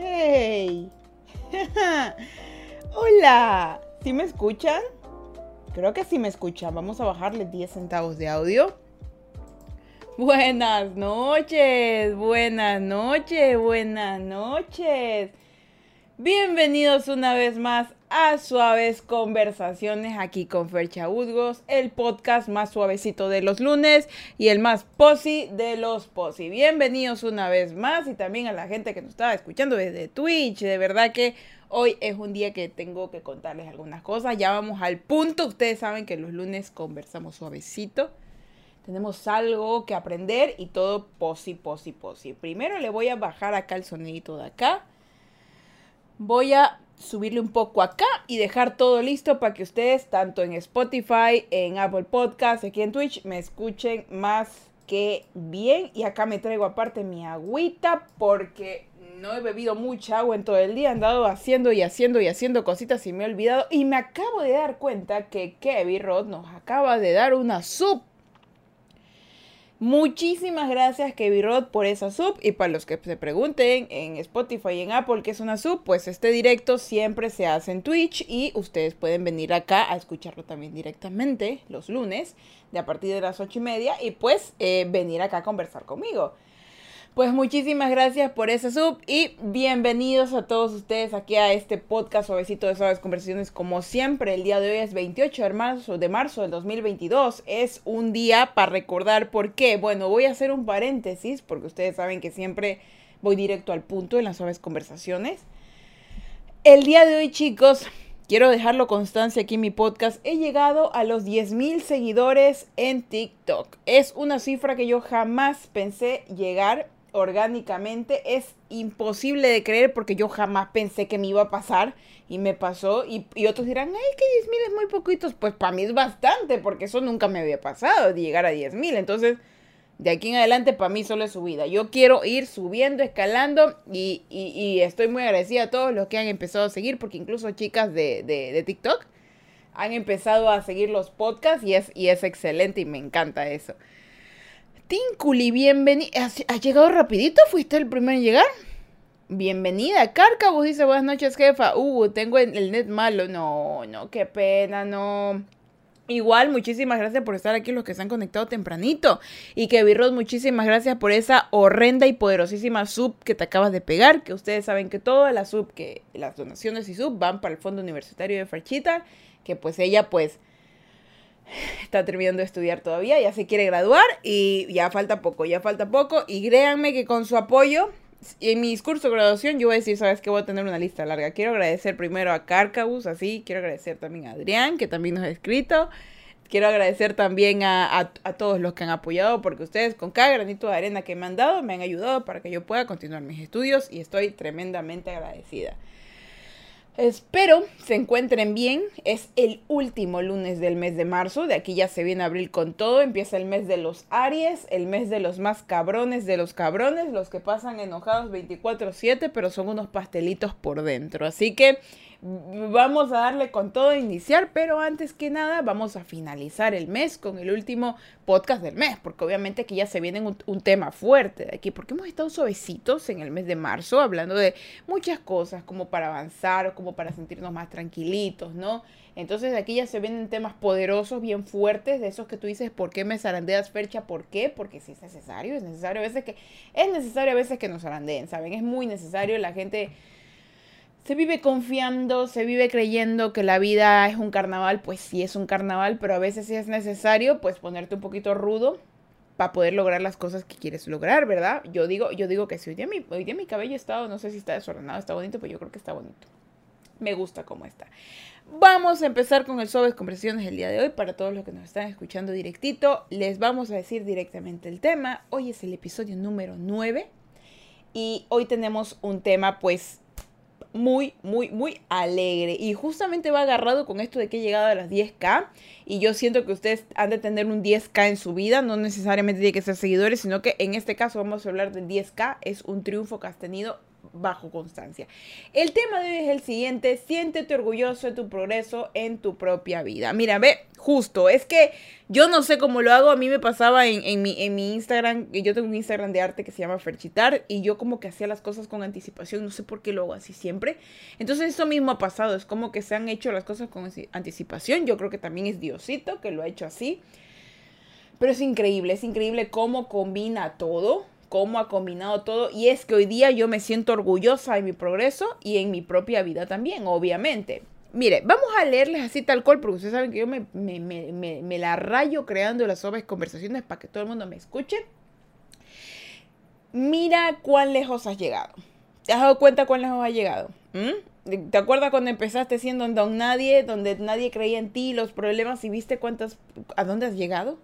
¡Hey! ¡Hola! ¿Sí me escuchan? Creo que sí me escuchan. Vamos a bajarle 10 centavos de audio. Buenas noches, buenas noches, buenas noches. Bienvenidos una vez más a Suaves Conversaciones aquí con Fercha Udgos, el podcast más suavecito de los lunes y el más posi de los posi. Bienvenidos una vez más y también a la gente que nos estaba escuchando desde Twitch. De verdad que hoy es un día que tengo que contarles algunas cosas. Ya vamos al punto. Ustedes saben que los lunes conversamos suavecito. Tenemos algo que aprender y todo posi, posi, posi. Primero le voy a bajar acá el sonidito de acá voy a subirle un poco acá y dejar todo listo para que ustedes, tanto en Spotify, en Apple Podcasts, aquí en Twitch, me escuchen más que bien. Y acá me traigo aparte mi agüita porque no he bebido mucha agua en todo el día. He andado haciendo y haciendo y haciendo cositas y me he olvidado. Y me acabo de dar cuenta que Kevin Rod nos acaba de dar una sub Muchísimas gracias Kevin Rod por esa sub y para los que se pregunten en Spotify y en Apple qué es una sub, pues este directo siempre se hace en Twitch y ustedes pueden venir acá a escucharlo también directamente los lunes de a partir de las ocho y media y pues eh, venir acá a conversar conmigo. Pues muchísimas gracias por esa sub y bienvenidos a todos ustedes aquí a este podcast suavecito de suaves conversaciones. Como siempre, el día de hoy es 28 de marzo, de marzo del 2022. Es un día para recordar por qué. Bueno, voy a hacer un paréntesis porque ustedes saben que siempre voy directo al punto en las suaves conversaciones. El día de hoy, chicos, quiero dejarlo constancia aquí en mi podcast. He llegado a los 10.000 seguidores en TikTok. Es una cifra que yo jamás pensé llegar orgánicamente es imposible de creer porque yo jamás pensé que me iba a pasar y me pasó y, otros dirán, ay, que 10 mil es muy poquitos, pues para mí es bastante porque eso nunca me había pasado de llegar a 10 mil, entonces de aquí en adelante para mí solo es subida, yo quiero ir subiendo, escalando y, estoy muy agradecida a todos los que han empezado a seguir porque incluso chicas de, de, de TikTok han empezado a seguir los podcasts y es, y es excelente y me encanta eso. Tinculi, bienvenida. ¿Has, llegado rapidito? ¿Fuiste el primero en llegar? Bienvenida. Cárcavos dice, buenas noches, jefa. Uh, tengo el net malo. No, no, qué pena, no. Igual, muchísimas gracias por estar aquí los que se han conectado tempranito. Y que Virrod, muchísimas gracias por esa horrenda y poderosísima sub que te acabas de pegar. Que ustedes saben que toda la sub, que las donaciones y sub van para el Fondo Universitario de Farchita. Que pues ella pues está terminando de estudiar todavía, ya se quiere graduar y ya falta poco, ya falta poco. Y créanme que con su apoyo, en mi discurso de graduación, yo voy a decir, sabes que voy a tener una lista larga. Quiero agradecer primero a Carcabus, así, quiero agradecer también a Adrián, que también nos ha escrito. Quiero agradecer también a, a, todos los que han apoyado, porque ustedes con cada granito de arena que me han dado, me han ayudado para que yo pueda continuar mis estudios y estoy tremendamente agradecida. Espero se encuentren bien. Es el último lunes del mes de marzo. De aquí ya se viene abril con todo. Empieza el mes de los Aries, el mes de los más cabrones de los cabrones, los que pasan enojados 24/7, pero son unos pastelitos por dentro. Así que vamos a darle con todo a iniciar, pero antes que nada vamos a finalizar el mes con el último podcast del mes, porque obviamente aquí ya se viene un, tema fuerte de aquí, porque hemos estado suavecitos en el mes de marzo hablando de muchas cosas como para avanzar, como para sentirnos más tranquilitos, ¿no? Entonces aquí ya se vienen temas poderosos, bien fuertes, de esos que tú dices, ¿por qué me zarandeas, Fercha? ¿Por qué? Porque si es necesario, es necesario a veces que, es necesario a veces que nos zarandeen, ¿saben? Es muy necesario, la gente se vive confiando, se vive creyendo que la vida es un carnaval, pues sí es un carnaval, pero a veces sí es necesario pues ponerte un poquito rudo para poder lograr las cosas que quieres lograr, ¿verdad? Yo digo, yo digo que si hoy día mi, hoy día mi cabello está, no sé si está desordenado, está bonito, pero yo creo que está bonito. Me gusta cómo está. Vamos a empezar con el Sobes Conversaciones el día de hoy. Para todos los que nos están escuchando directito, les vamos a decir directamente el tema. Hoy es el episodio número 9 y hoy tenemos un tema pues muy, muy, muy alegre. Y justamente va agarrado con esto de que he llegado a las 10k. Y yo siento que ustedes han de tener un 10k en su vida. No necesariamente tiene que ser seguidores, sino que en este caso vamos a hablar del 10k. Es un triunfo que has tenido bajo constancia. El tema de hoy es el siguiente, siéntete orgulloso de tu progreso en tu propia vida. Mira, ve, justo, es que yo no sé cómo lo hago, a mí me pasaba en, mi, en mi Instagram, yo tengo un Instagram de arte que se llama Ferchitar y yo como que hacía las cosas con anticipación, no sé por qué lo hago así siempre. Entonces eso mismo ha pasado, es como que se han hecho las cosas con anticipación, yo creo que también es Diosito que lo ha hecho así. Pero es increíble, es increíble cómo combina todo cómo ha combinado todo. Y es que hoy día yo me siento orgullosa de mi progreso y en mi propia vida también, obviamente. Mire, vamos a leerles así tal cual, porque ustedes saben que yo me, me, la rayo creando las obras conversaciones para que todo el mundo me escuche. Mira cuán lejos has llegado. ¿Te has dado cuenta cuán lejos has llegado? ¿Mm? ¿Te acuerdas cuando empezaste siendo don nadie, donde nadie creía en ti, los problemas y viste cuántas, a dónde has llegado?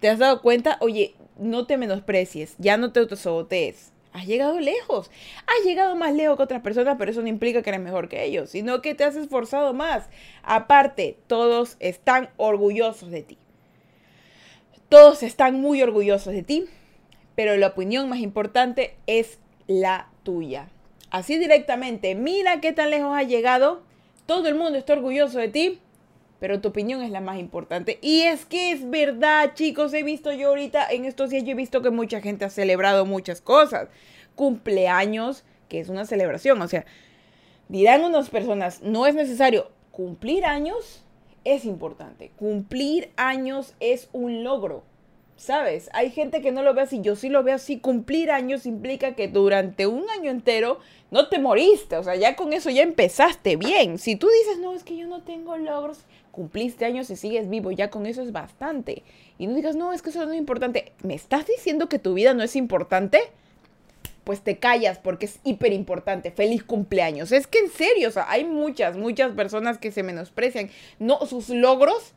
¿Te has dado cuenta? Oye, no te menosprecies, ya no te autosabotees. Has llegado lejos. Has llegado más lejos que otras personas, pero eso no implica que eres mejor que ellos, sino que te has esforzado más. Aparte, todos están orgullosos de ti. Todos están muy orgullosos de ti, pero la opinión más importante es la tuya. Así directamente, mira qué tan lejos has llegado. Todo el mundo está orgulloso de ti, pero tu opinión es la más importante. Y es que es verdad, chicos, he visto yo ahorita, en estos días yo he visto que mucha gente ha celebrado muchas cosas. Cumpleaños, que es una celebración, o sea, dirán unas personas, no es necesario cumplir años, es importante. Cumplir años es un logro. ¿Sabes? Hay gente que no lo ve así, yo sí lo veo así. Cumplir años implica que durante un año entero no te moriste, o sea, ya con eso ya empezaste bien. Si tú dices, no, es que yo no tengo logros, cumpliste años y sigues vivo, ya con eso es bastante. Y no digas, no, es que eso no es importante. ¿Me estás diciendo que tu vida no es importante? Pues te callas porque es hiper importante. Feliz cumpleaños. Es que en serio, o sea, hay muchas, muchas personas que se menosprecian. No, sus logros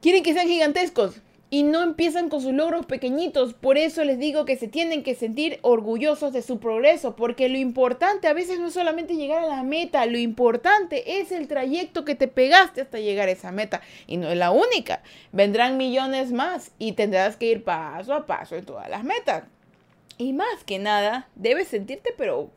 quieren que sean gigantescos y no empiezan con sus logros pequeñitos. Por eso les digo que se tienen que sentir orgullosos de su progreso, porque lo importante a veces no es solamente llegar a la meta, lo importante es el trayecto que te pegaste hasta llegar a esa meta. Y no es la única, vendrán millones más y tendrás que ir paso a paso en todas las metas. Y más que nada, debes sentirte pero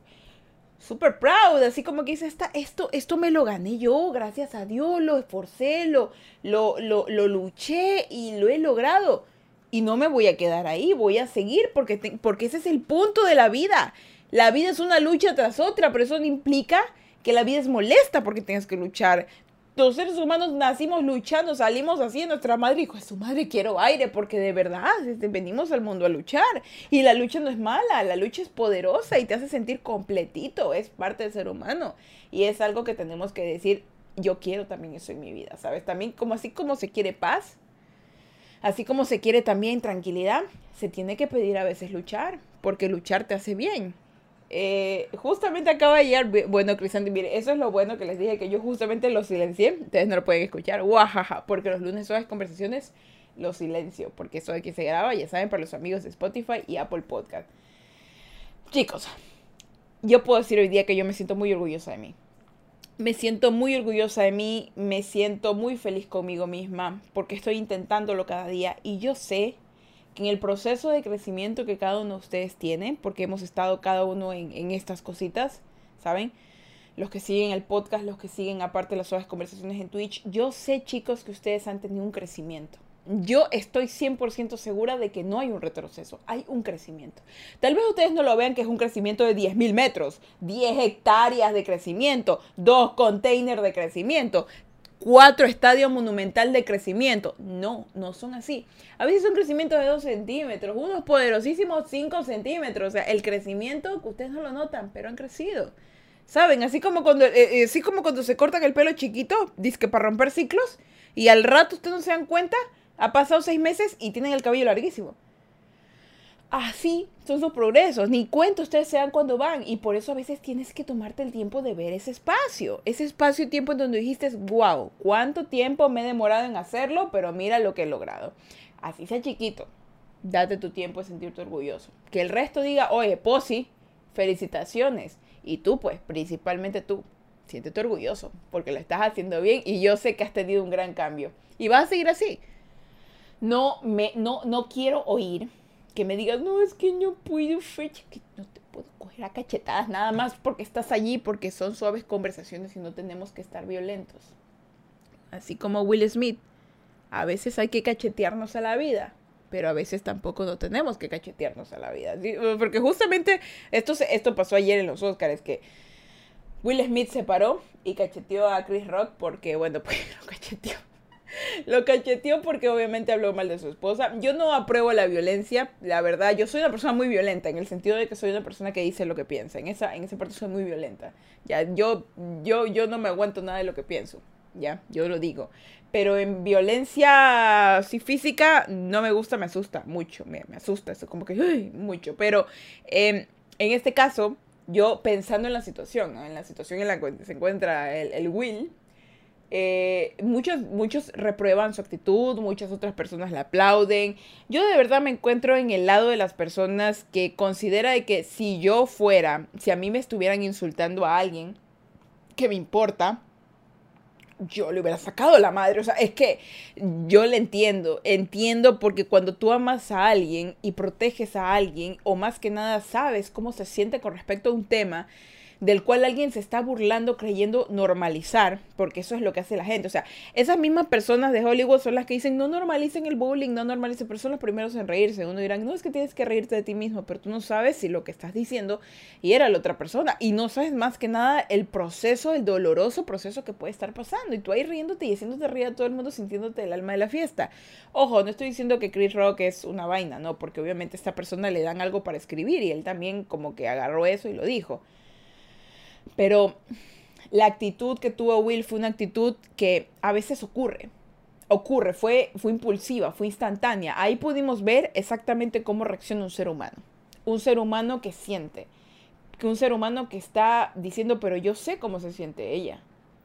super proud, así como que dice, esto, esto me lo gané yo, gracias a Dios, lo esforcé, lo, lo, lo, luché y lo he logrado. Y no me voy a quedar ahí, voy a seguir porque, porque ese es el punto de la vida. La vida es una lucha tras otra, pero eso no implica que la vida es molesta porque tengas que luchar los seres humanos nacimos luchando, salimos así, nuestra madre dijo, su madre quiero aire, porque de verdad este, venimos al mundo a luchar. Y la lucha no es mala, la lucha es poderosa y te hace sentir completito, es parte del ser humano. Y es algo que tenemos que decir, yo quiero también eso en mi vida, ¿sabes? También como así como se quiere paz, así como se quiere también tranquilidad, se tiene que pedir a veces luchar, porque luchar te hace bien. Eh, justamente acaba de llegar, bueno, Crisanti, mire, eso es lo bueno que les dije, que yo justamente lo silencié, ustedes no lo pueden escuchar, guajaja, porque los lunes son las conversaciones, lo silencio, porque eso aquí se graba, ya saben, para los amigos de Spotify y Apple Podcast. Chicos, yo puedo decir hoy día que yo me siento muy orgullosa de mí. Me siento muy orgullosa de mí, me siento muy feliz conmigo misma, porque estoy intentándolo cada día y yo sé en el proceso de crecimiento que cada uno de ustedes tiene, porque hemos estado cada uno en, estas cositas, ¿saben? Los que siguen el podcast, los que siguen aparte las otras conversaciones en Twitch, yo sé chicos que ustedes han tenido un crecimiento. Yo estoy 100% segura de que no hay un retroceso, hay un crecimiento. Tal vez ustedes no lo vean que es un crecimiento de 10.000 metros, 10 hectáreas de crecimiento, dos containers de crecimiento cuatro estadios monumental de crecimiento. No, no son así. A veces son crecimientos de dos centímetros, unos poderosísimos cinco centímetros. O sea, el crecimiento que ustedes no lo notan, pero han crecido. ¿Saben? Así como cuando, eh, eh, así como cuando se cortan el pelo chiquito, que para romper ciclos, y al rato ustedes no se dan cuenta, ha pasado seis meses y tienen el cabello larguísimo. Así son sus progresos. Ni cuenta ustedes sean cuando van. Y por eso a veces tienes que tomarte el tiempo de ver ese espacio. Ese espacio y tiempo en donde dijiste, wow, cuánto tiempo me he demorado en hacerlo, pero mira lo que he logrado. Así sea chiquito. Date tu tiempo de sentirte orgulloso. Que el resto diga, oye, Posi, felicitaciones. Y tú, pues, principalmente tú, siéntete orgulloso porque lo estás haciendo bien y yo sé que has tenido un gran cambio. Y vas a seguir así. No, me, no, no quiero oír que me digas, no, es que no puedo, fecha, que no te puedo coger a cachetadas nada más porque estás allí, porque son suaves conversaciones y no tenemos que estar violentos. Así como Will Smith, a veces hay que cachetearnos a la vida, pero a veces tampoco no tenemos que cachetearnos a la vida. Porque justamente esto, esto pasó ayer en los Oscars, que Will Smith se paró y cacheteó a Chris Rock porque, bueno, pues lo cacheteó lo cacheteó porque obviamente habló mal de su esposa. Yo no apruebo la violencia, la verdad. Yo soy una persona muy violenta, en el sentido de que soy una persona que dice lo que piensa. En esa, en esa parte soy muy violenta. Ya, yo, yo, yo no me aguanto nada de lo que pienso. Ya, yo lo digo. Pero en violencia sí, física no me gusta, me asusta mucho. Me, asusta eso, como que mucho. Pero em, en este caso, yo pensando en la situación, en la situación en la que se encuentra el Will, eh, muchos, muchos reprueban su actitud, muchas otras personas la aplauden. Yo de verdad me encuentro en el lado de las personas que considera de que si yo fuera, si a mí me estuvieran insultando a alguien que me importa, yo le hubiera sacado la madre. O sea, es que yo le entiendo, entiendo porque cuando tú amas a alguien y proteges a alguien, o más que nada sabes cómo se siente con respecto a un tema, del cual alguien se está burlando creyendo normalizar, porque eso es lo que hace la gente. O sea, esas mismas personas de Hollywood son las que dicen no normalicen el bullying, no normalicen, pero son los primeros en reírse. Uno dirán, no es que tienes que reírte de ti mismo, pero tú no sabes si lo que estás diciendo y era la otra persona. Y no sabes más que nada el proceso, el doloroso proceso que puede estar pasando. Y tú ahí riéndote y haciéndote reír a todo el mundo sintiéndote el alma de la fiesta. Ojo, no estoy diciendo que Chris Rock es una vaina, no, porque obviamente a esta persona le dan algo para escribir y él también como que agarró eso y lo dijo. Pero la actitud que tuvo Will fue una actitud que a veces ocurre. Ocurre, fue, fue impulsiva, fue instantánea. Ahí pudimos ver exactamente cómo reacciona un ser humano. Un ser humano que siente. Que un ser humano que está diciendo, pero yo sé cómo se siente ella.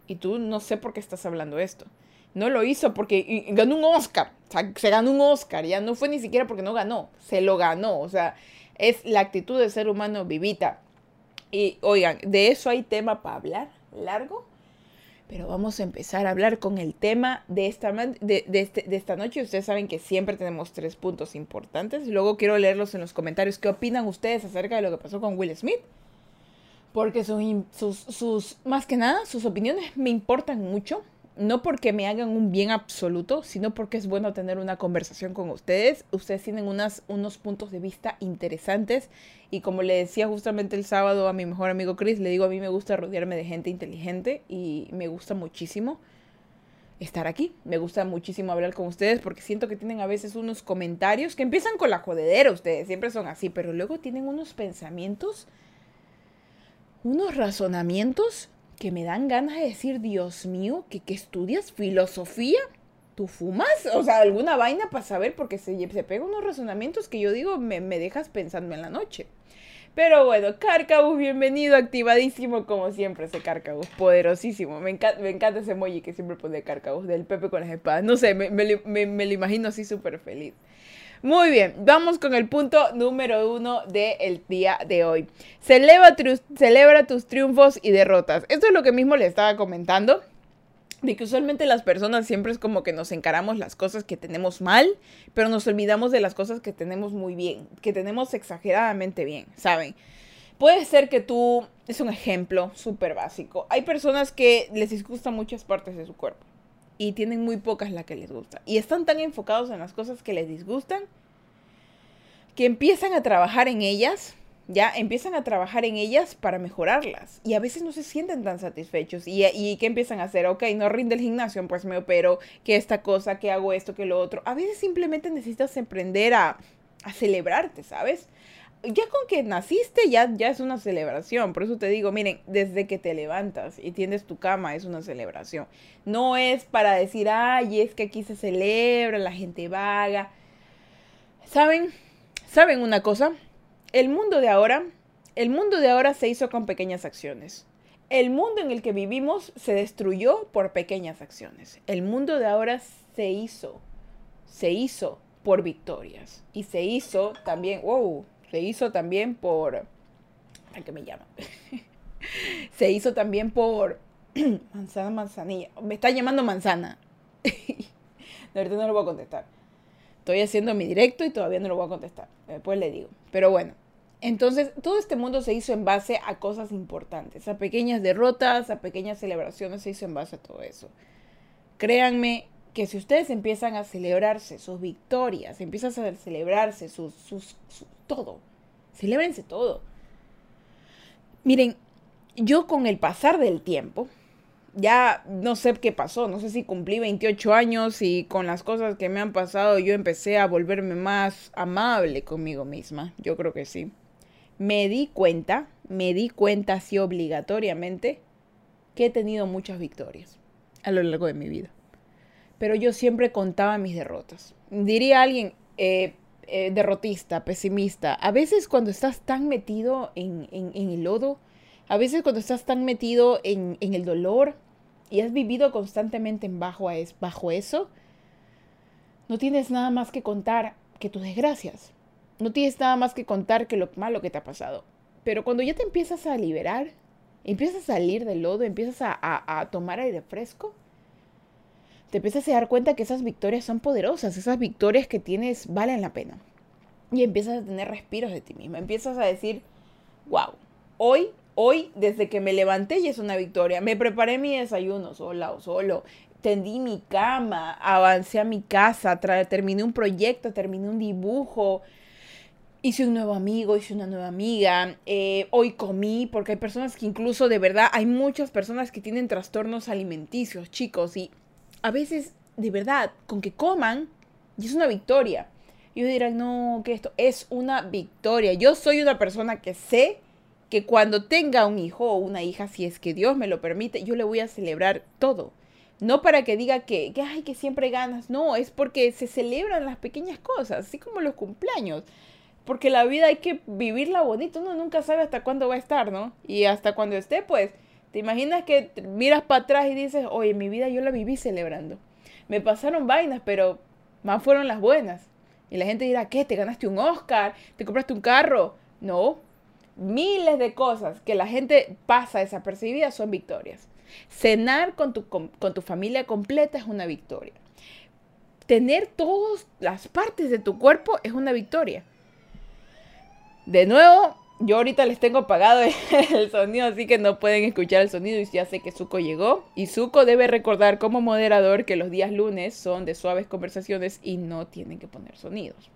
Y tú no sé por qué estás hablando esto. No lo hizo porque ganó un Oscar. O sea, se ganó un Oscar. Ya no fue ni siquiera porque no ganó. Se lo ganó. O sea, es la actitud del ser humano vivita. Y oigan, de eso hay tema para hablar largo, pero vamos a empezar a hablar con el tema de esta, de, este, de, esta noche. Ustedes saben que siempre tenemos tres puntos importantes. Luego quiero leerlos en los comentarios. ¿Qué opinan ustedes acerca de lo que pasó con Will Smith? Porque sus, sus, sus más que nada, sus opiniones me importan mucho no porque me hagan un bien absoluto, sino porque es bueno tener una conversación con ustedes. Ustedes tienen unas, unos puntos de vista interesantes y como le decía justamente el sábado a mi mejor amigo Chris, le digo a mí me gusta rodearme de gente inteligente y me gusta muchísimo estar aquí. Me gusta muchísimo hablar con ustedes porque siento que tienen a veces unos comentarios que empiezan con la jodedera, ustedes siempre son así, pero luego tienen unos pensamientos, unos razonamientos que me dan ganas de decir, Dios mío, que, estudias filosofía. ¿Tú fumas? O sea, alguna vaina para saber, porque se, se pega unos razonamientos que yo digo, me, dejas pensando en la noche. Pero bueno, Carcabus, bienvenido, activadísimo como siempre ese Carcabus, poderosísimo. Me, encanta, me encanta ese emoji que siempre pone Carcabus, del Pepe con las espadas. No sé, me, me lo imagino así súper feliz. Muy bien, vamos con el punto número uno del día de hoy. Celebra, celebra tus triunfos y derrotas. Esto es lo que mismo le estaba comentando de que usualmente las personas siempre es como que nos encaramos las cosas que tenemos mal, pero nos olvidamos de las cosas que tenemos muy bien, que tenemos exageradamente bien, ¿saben? Puede ser que tú, es un ejemplo súper básico, hay personas que les disgustan muchas partes de su cuerpo y tienen muy pocas las que les gusta. Y están tan enfocados en las cosas que les disgustan que empiezan a trabajar en ellas, ya empiezan a trabajar en ellas para mejorarlas. Y a veces no se sienten tan satisfechos. ¿Y, y qué empiezan a hacer? Ok, no rinde el gimnasio, pues me opero, que esta cosa, que hago esto, que lo otro. A veces simplemente necesitas emprender a, a celebrarte, ¿sabes? Ya con que naciste ya, ya es una celebración. Por eso te digo, miren, desde que te levantas y tiendes tu cama es una celebración. No es para decir, ay, es que aquí se celebra, la gente vaga. ¿Saben? ¿Saben una cosa? El mundo de ahora, el mundo de ahora se hizo con pequeñas acciones. El mundo en el que vivimos se destruyó por pequeñas acciones. El mundo de ahora se hizo, se hizo por victorias. Y se hizo también, wow, se hizo también por... ¿A qué me llama? se hizo también por... manzana, manzanilla. Me está llamando manzana. de verdad no lo voy a contestar. Estoy haciendo mi directo y todavía no lo voy a contestar. Después le digo. Pero bueno, Entonces, todo este mundo se hizo en base a cosas importantes, a pequeñas derrotas, a pequeñas celebraciones, se hizo en base a todo eso. Créanme que si ustedes empiezan a celebrarse sus victorias, empiezan a celebrarse sus, sus, todo, celebrense todo. Miren, yo con el pasar del tiempo, ya no sé qué pasó, no sé si cumplí 28 años y con las cosas que me han pasado yo empecé a volverme más amable conmigo misma, yo creo que sí. Me di cuenta, me di cuenta así obligatoriamente que he tenido muchas victorias a lo largo de mi vida. Pero yo siempre contaba mis derrotas. Diría alguien, eh, eh, derrotista, pesimista, a veces cuando estás tan metido en, el lodo, a veces cuando estás tan metido en, el dolor y has vivido constantemente en bajo, bajo eso, no tienes nada más que contar que tus desgracias. No tienes nada más que contar que lo malo que te ha pasado. Pero cuando ya te empiezas a liberar, empiezas a salir del lodo, empiezas a, a tomar aire fresco, te empiezas a dar cuenta que esas victorias son poderosas, esas victorias que tienes valen la pena. Y empiezas a tener respiros de ti misma, empiezas a decir, wow, hoy, hoy, desde que me levanté ya es una victoria. Me preparé mi desayuno sola o solo, tendí mi cama, avancé a mi casa, terminé un proyecto, terminé un dibujo, hice un nuevo amigo, hice una nueva amiga, eh, hoy comí, porque hay personas que incluso de verdad, hay muchas personas que tienen trastornos alimenticios, chicos, y a veces, de verdad, con que coman, y es una victoria. Y ellos dirán, no, que esto es una victoria. Yo soy una persona que sé que cuando tenga un hijo o una hija, si es que Dios me lo permite, yo le voy a celebrar todo. No para que diga que, que, ay, que siempre ganas. No, es porque se celebran las pequeñas cosas, así como los cumpleaños. Porque la vida hay que vivirla bonito. Uno nunca sabe hasta cuándo va a estar, ¿no? Y hasta cuando esté, pues, ¿Te imaginas que miras para atrás y dices, oye, mi vida yo la viví celebrando? Me pasaron vainas, pero más fueron las buenas. Y la gente dirá, ¿qué? ¿Te ganaste un Oscar? ¿Te compraste un carro? No. Miles de cosas que la gente pasa desapercibidas son victorias. Cenar con tu, con, con tu familia completa es una victoria. Tener todas las partes de tu cuerpo es una victoria. De nuevo, yo ahorita les tengo apagado el sonido, así que no pueden escuchar el sonido y ya sé que Zuko llegó. Y Zuko debe recordar como moderador que los días lunes son de suaves conversaciones y no tienen que poner sonidos.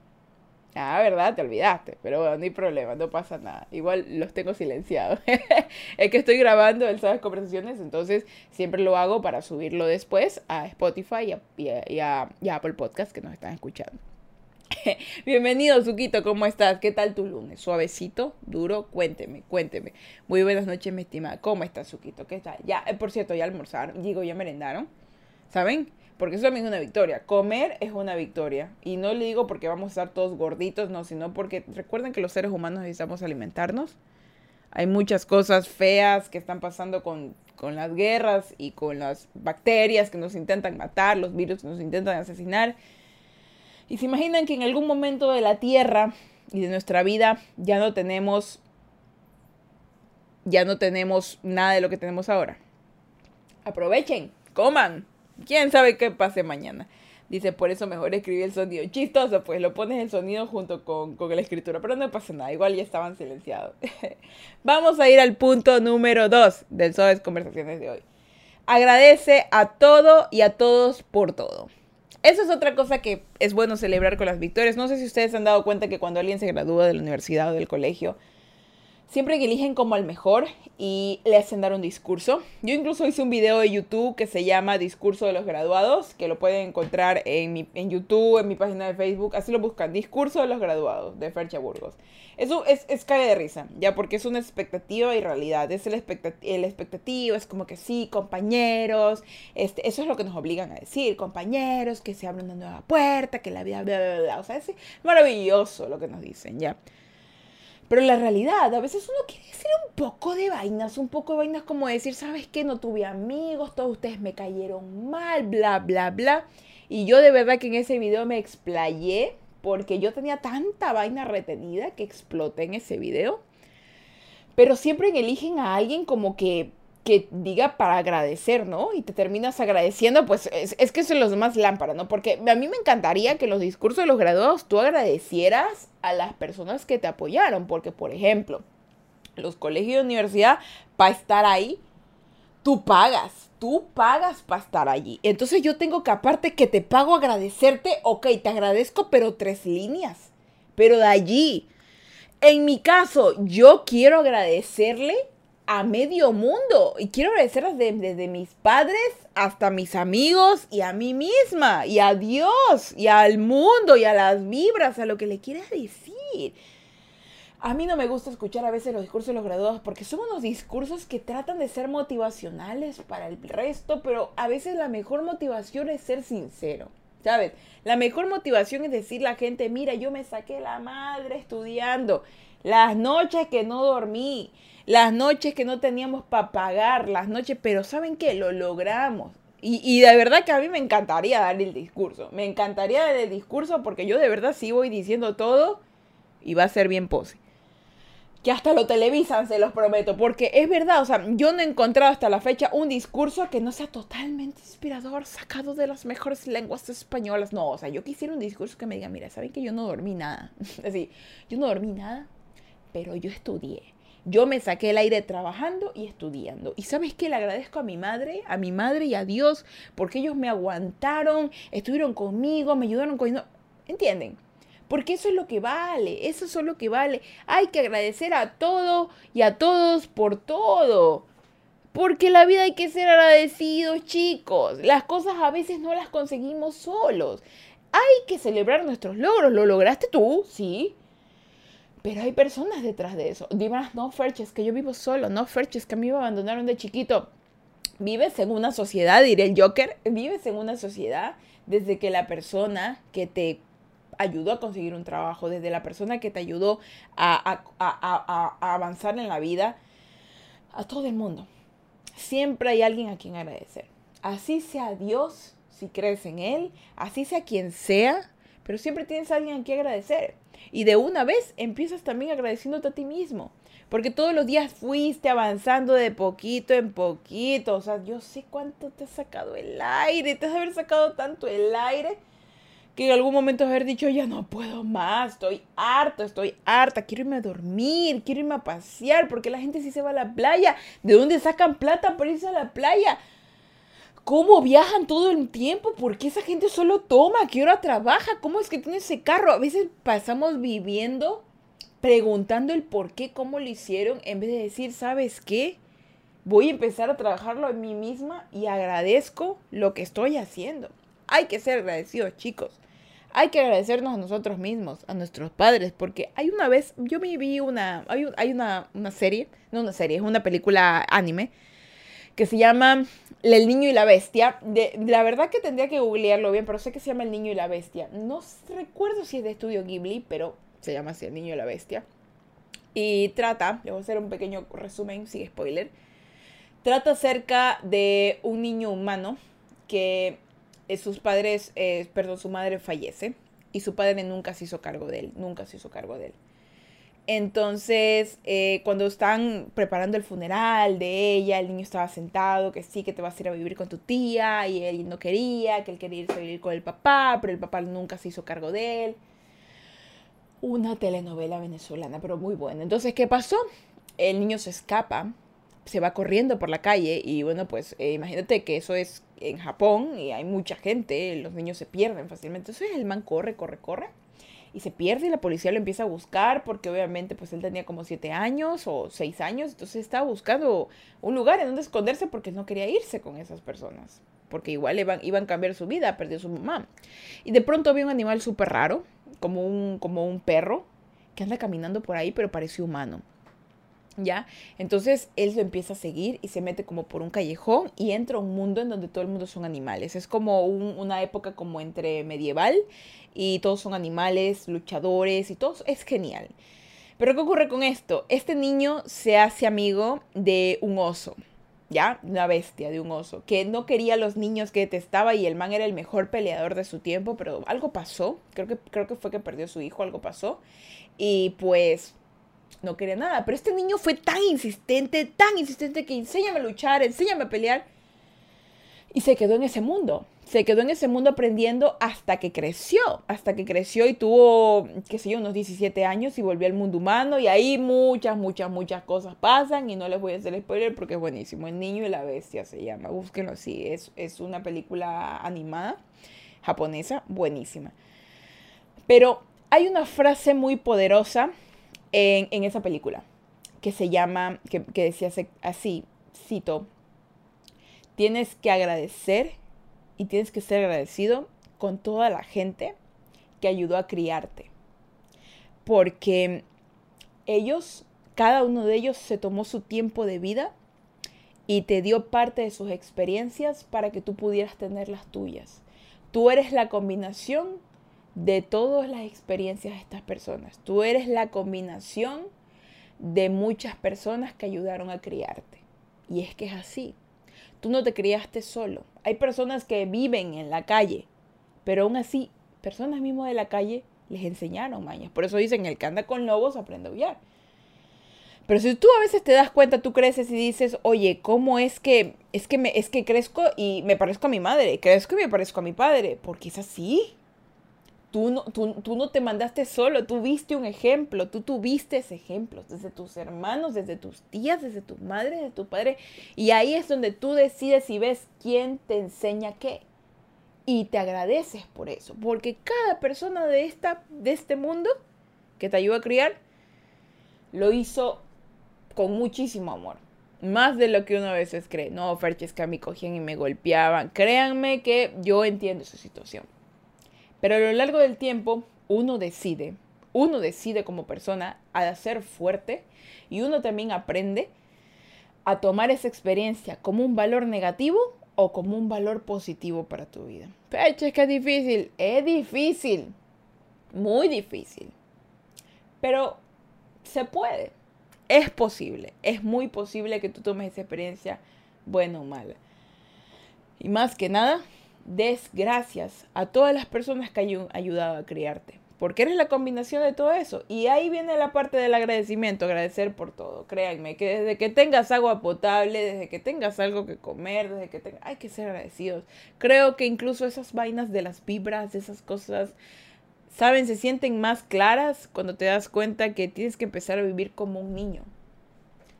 Ah, ¿verdad? Te olvidaste. Pero bueno, no hay problema, no pasa nada. Igual los tengo silenciados. es que estoy grabando el Suaves Conversaciones, entonces siempre lo hago para subirlo después a Spotify y a Apple Podcast que nos están escuchando. Bienvenido, Suquito, ¿cómo estás? ¿Qué tal tu lunes? ¿Suavecito? ¿Duro? Cuénteme, cuénteme. Muy buenas noches, mi estimada. ¿Cómo estás, Suquito? ¿Qué tal? Ya, eh, por cierto, ya almorzaron, digo, ya merendaron. ¿Saben? Porque eso también es una victoria. Comer es una victoria. Y no le digo porque vamos a estar todos gorditos, no, sino porque recuerden que los seres humanos necesitamos alimentarnos. Hay muchas cosas feas que están pasando con, con las guerras y con las bacterias que nos intentan matar, los virus que nos intentan asesinar. Y se imaginan que en algún momento de la Tierra y de nuestra vida ya no tenemos ya no tenemos nada de lo que tenemos ahora. Aprovechen, coman. ¿Quién sabe qué pase mañana? Dice, por eso mejor escribir el sonido. Chistoso, pues lo pones el sonido junto con, con la escritura, pero no pasa nada, igual ya estaban silenciados. Vamos a ir al punto número 2 del Suaves Conversaciones de hoy. Agradece a todo y a todos por todo. Eso es otra cosa que es bueno celebrar con las victorias. No sé si ustedes se han dado cuenta que cuando alguien se gradúa de la universidad o del colegio, siempre que eligen como al mejor y le hacen dar un discurso. Yo incluso hice un video de YouTube que se llama Discurso de los Graduados, que lo pueden encontrar en, mi, en YouTube, en mi página de Facebook, así lo buscan, Discurso de los Graduados, de Fercha Burgos. Eso es, es cae de risa, ya, porque es una expectativa y realidad. Es el, el expectativo, es como que sí, compañeros, este, eso es lo que nos obligan a decir, compañeros, que se abre una nueva puerta, que la vida, bla, bla, bla. O sea, es maravilloso lo que nos dicen, ya. Pero la realidad, a veces uno quiere decir un poco de vainas, un poco de vainas como decir, ¿sabes qué? No tuve amigos, todos ustedes me cayeron mal, bla, bla, bla. Y yo de verdad que en ese video me explayé porque yo tenía tanta vaina retenida que exploté en ese video. Pero siempre eligen a alguien como que que diga para agradecer, ¿no? Y te terminas agradeciendo, pues es, que son los más lámparas, ¿no? Porque a mí me encantaría que los discursos de los graduados tú agradecieras a las personas que te apoyaron, porque por ejemplo, los colegios de universidad, para estar ahí, tú pagas, tú pagas para estar allí. Entonces yo tengo que aparte que te pago agradecerte, ok, te agradezco, pero tres líneas, pero de allí. En mi caso, yo quiero agradecerle a medio mundo. Y quiero agradecerlas desde, mis padres hasta mis amigos y a mí misma y a Dios y al mundo y a las vibras, a lo que le quieras decir. A mí no me gusta escuchar a veces los discursos de los graduados porque son unos discursos que tratan de ser motivacionales para el resto, pero a veces la mejor motivación es ser sincero. ¿Sabes? La mejor motivación es decirle a la gente, mira, yo me saqué la madre estudiando, las noches que no dormí, las noches que no teníamos para pagar, las noches, pero ¿saben qué? Lo logramos. Y, y, de verdad que a mí me encantaría dar el discurso. Me encantaría dar el discurso porque yo de verdad sí voy diciendo todo y va a ser bien pose. Que hasta lo televisan, se los prometo. Porque es verdad, o sea, yo no he encontrado hasta la fecha un discurso que no sea totalmente inspirador, sacado de las mejores lenguas españolas. No, o sea, yo quisiera un discurso que me diga, mira, ¿saben que yo no dormí nada? Así, yo no dormí nada, pero yo estudié yo me saqué el aire trabajando y estudiando. Y sabes qué? Le agradezco a mi madre, a mi madre y a Dios, porque ellos me aguantaron, estuvieron conmigo, me ayudaron con... ¿Entienden? Porque eso es lo que vale, eso es lo que vale. Hay que agradecer a todo y a todos por todo. Porque la vida hay que ser agradecidos, chicos. Las cosas a veces no las conseguimos solos. Hay que celebrar nuestros logros. ¿Lo lograste tú? Sí. Pero hay personas detrás de eso. Dimas, no, Ferches, que yo vivo solo. No, Ferches, que a mí me abandonaron de chiquito. Vives en una sociedad, diré el Joker, vives en una sociedad desde que la persona que te ayudó a conseguir un trabajo, desde la persona que te ayudó a, a, avanzar en la vida, a todo el mundo. Siempre hay alguien a quien agradecer. Así sea Dios, si crees en Él, así sea quien sea, pero siempre tienes a alguien a quien agradecer. Y de una vez empiezas también agradeciéndote a ti mismo. Porque todos los días fuiste avanzando de poquito en poquito. O sea, yo sé cuánto te has sacado el aire. Te has haber sacado tanto el aire que en algún momento haber dicho, ya no puedo más, estoy harto, estoy harta, quiero irme a dormir, quiero irme a pasear, porque la gente sí se va a la playa. ¿De dónde sacan plata para irse a la playa? ¿Cómo viajan todo el tiempo? ¿Por qué esa gente solo toma? ¿Qué hora trabaja? ¿Cómo es que tiene ese carro? A veces pasamos viviendo preguntando el por qué, cómo lo hicieron, en vez de decir, ¿sabes qué? Voy a empezar a trabajarlo en mí misma y agradezco lo que estoy haciendo. Hay que ser agradecidos, chicos. Hay que agradecernos a nosotros mismos, a nuestros padres, porque hay una vez, yo me vi una, hay, hay una, una serie, no una serie, es una película anime, que se llama El niño y la bestia. De, la verdad que tendría que googlearlo bien, pero sé que se llama El niño y la bestia. No recuerdo si es de estudio Ghibli, pero se llama así El niño y la bestia. Y trata, le voy a hacer un pequeño resumen, sin spoiler. Trata acerca de un niño humano que eh, sus padres, eh, perdón, su madre fallece y su padre nunca se hizo cargo de él, nunca se hizo cargo de él. Entonces, eh, cuando están preparando el funeral de ella, el niño estaba sentado, que sí, que te vas a ir a vivir con tu tía, y él no quería, que él quería irse a vivir con el papá, pero el papá nunca se hizo cargo de él. Una telenovela venezolana, pero muy buena. Entonces, ¿qué pasó? El niño se escapa, se va corriendo por la calle, y bueno, pues eh, imagínate que eso es en Japón, y hay mucha gente, los niños se pierden fácilmente. Entonces, el man corre, corre, corre y se pierde y la policía lo empieza a buscar porque obviamente pues él tenía como siete años o seis años, entonces estaba buscando un lugar en donde esconderse porque no quería irse con esas personas, porque igual iban, iban a cambiar su vida, perdió su mamá. Y de pronto vio un animal súper raro, como un, como un perro, que anda caminando por ahí pero parece humano. ¿Ya? Entonces él lo empieza a seguir y se mete como por un callejón y entra a un mundo en donde todo el mundo son animales. Es como una época como entre medieval y todos son animales, luchadores y todos. Es genial. Pero ¿qué ocurre con esto? Este niño se hace amigo de un oso. ¿ya? Una bestia de un oso, que no quería a los niños, que detestaba y el man era el mejor peleador de su tiempo, pero algo pasó, creo que, creo que fue que perdió su hijo, algo pasó, y pues no quería nada. Pero este niño fue tan insistente, tan insistente que enséñame a luchar, enséñame a pelear. Y se quedó en ese mundo. Se quedó en ese mundo aprendiendo hasta que creció. Hasta que creció y tuvo, qué sé yo, unos 17 años y volvió al mundo humano. Y ahí muchas, muchas, muchas cosas pasan. Y no les voy a hacer spoiler porque es buenísimo. El niño y la bestia se llama. Búsquenlo así. Es, es una película animada japonesa buenísima. Pero hay una frase muy poderosa en, esa película, que se llama, que, decía así, cito, tienes que agradecer y tienes que ser agradecido con toda la gente que ayudó a criarte. Porque ellos, cada uno de ellos se tomó su tiempo de vida y te dio parte de sus experiencias para que tú pudieras tener las tuyas. Tú eres la combinación de todas las experiencias de estas personas. Tú eres la combinación de muchas personas que ayudaron a criarte. Y es que es así. Tú no te criaste solo. Hay personas que viven en la calle, pero aún así, personas mismas de la calle les enseñaron mañas. Por eso dicen, el que anda con lobos aprende a huyar. Pero si tú a veces te das cuenta, tú creces y dices, oye, ¿cómo es que, es que, me, es que crezco y me parezco a mi madre? Crezco y me parezco a mi padre. Porque es así. Tú no, tú, no te mandaste solo, tú viste un ejemplo, tú tuviste ese ejemplo desde tus hermanos, desde tus tías, desde tu madre, desde tu padre. Y ahí es donde tú decides y ves quién te enseña qué. Y te agradeces por eso, porque cada persona de, esta, de este mundo que te ayuda a criar, lo hizo con muchísimo amor. Más de lo que uno a veces cree. No, Ferches, que a mí cogían y me golpeaban. Créanme que yo entiendo su situación. Pero a lo largo del tiempo, uno decide, uno decide como persona a ser fuerte y uno también aprende a tomar esa experiencia como un valor negativo o como un valor positivo para tu vida. Peche, es que es difícil, es difícil, muy difícil. Pero se puede, es posible, es muy posible que tú tomes esa experiencia buena o mala. Y más que nada, des gracias a todas las personas que han ayudado a criarte. Porque eres la combinación de todo eso. Y ahí viene la parte del agradecimiento, agradecer por todo. Créanme, que desde que tengas agua potable, desde que tengas algo que comer, desde que tengas... Hay que ser agradecidos. Creo que incluso esas vainas de las vibras, esas cosas, ¿saben? Se sienten más claras cuando te das cuenta que tienes que empezar a vivir como un niño.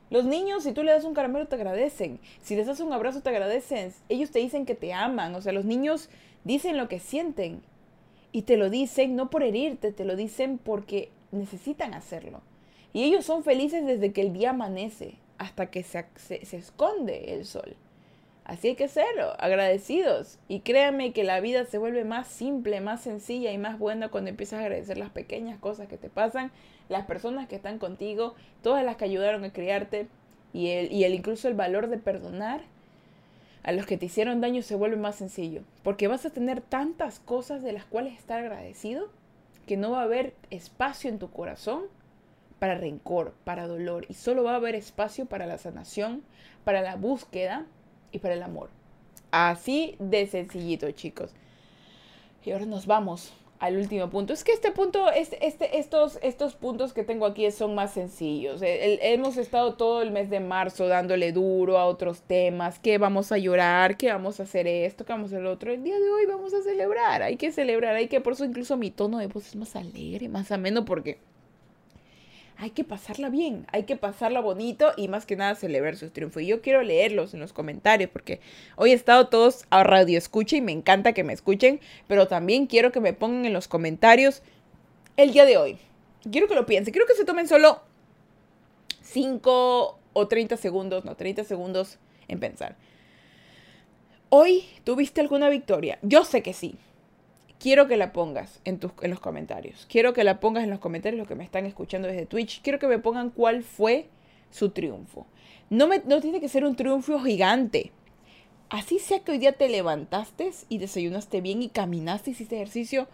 Los niños, si tú le das un caramelo, te agradecen. Si les das un abrazo, te agradecen. Ellos te dicen que te aman. O sea, los niños dicen lo que sienten. Y te lo dicen no por herirte, te lo dicen porque necesitan hacerlo. Y ellos son felices desde que el día amanece hasta que se, se, esconde el sol. Así hay que serlo, agradecidos. Y créanme que la vida se vuelve más simple, más sencilla y más buena cuando empiezas a agradecer las pequeñas cosas que te pasan las personas que están contigo, todas las que ayudaron a criarte y el, y el incluso el valor de perdonar a los que te hicieron daño se vuelve más sencillo, porque vas a tener tantas cosas de las cuales estar agradecido que no va a haber espacio en tu corazón para rencor, para dolor, y solo va a haber espacio para la sanación, para la búsqueda y para el amor. Así de sencillito, chicos. Y ahora nos vamos al último punto. Es que este punto, este, estos, estos puntos que tengo aquí son más sencillos. hemos estado todo el mes de marzo dándole duro a otros temas, que vamos a llorar, que vamos a hacer esto, que vamos a hacer lo otro. El día de hoy vamos a celebrar, hay que celebrar, hay que, por eso incluso mi tono de voz es más alegre, más ameno, porque hay que pasarla bien, hay que pasarla bonito y más que nada celebrar sus triunfos. Y yo quiero leerlos en los comentarios porque hoy he estado todos a radio escucha y me encanta que me escuchen, pero también quiero que me pongan en los comentarios el día de hoy. Quiero que lo piensen, quiero que se tomen solo 5 o 30 segundos, no, 30 segundos en pensar. ¿Hoy tuviste alguna victoria? Yo sé que sí quiero que la pongas en, tus, en los comentarios. Quiero que la pongas en los comentarios los que me están escuchando desde Twitch. Quiero que me pongan cuál fue su triunfo. No, me, no tiene que ser un triunfo gigante. Así sea que hoy día te levantaste y desayunaste bien y caminaste hiciste ejercicio.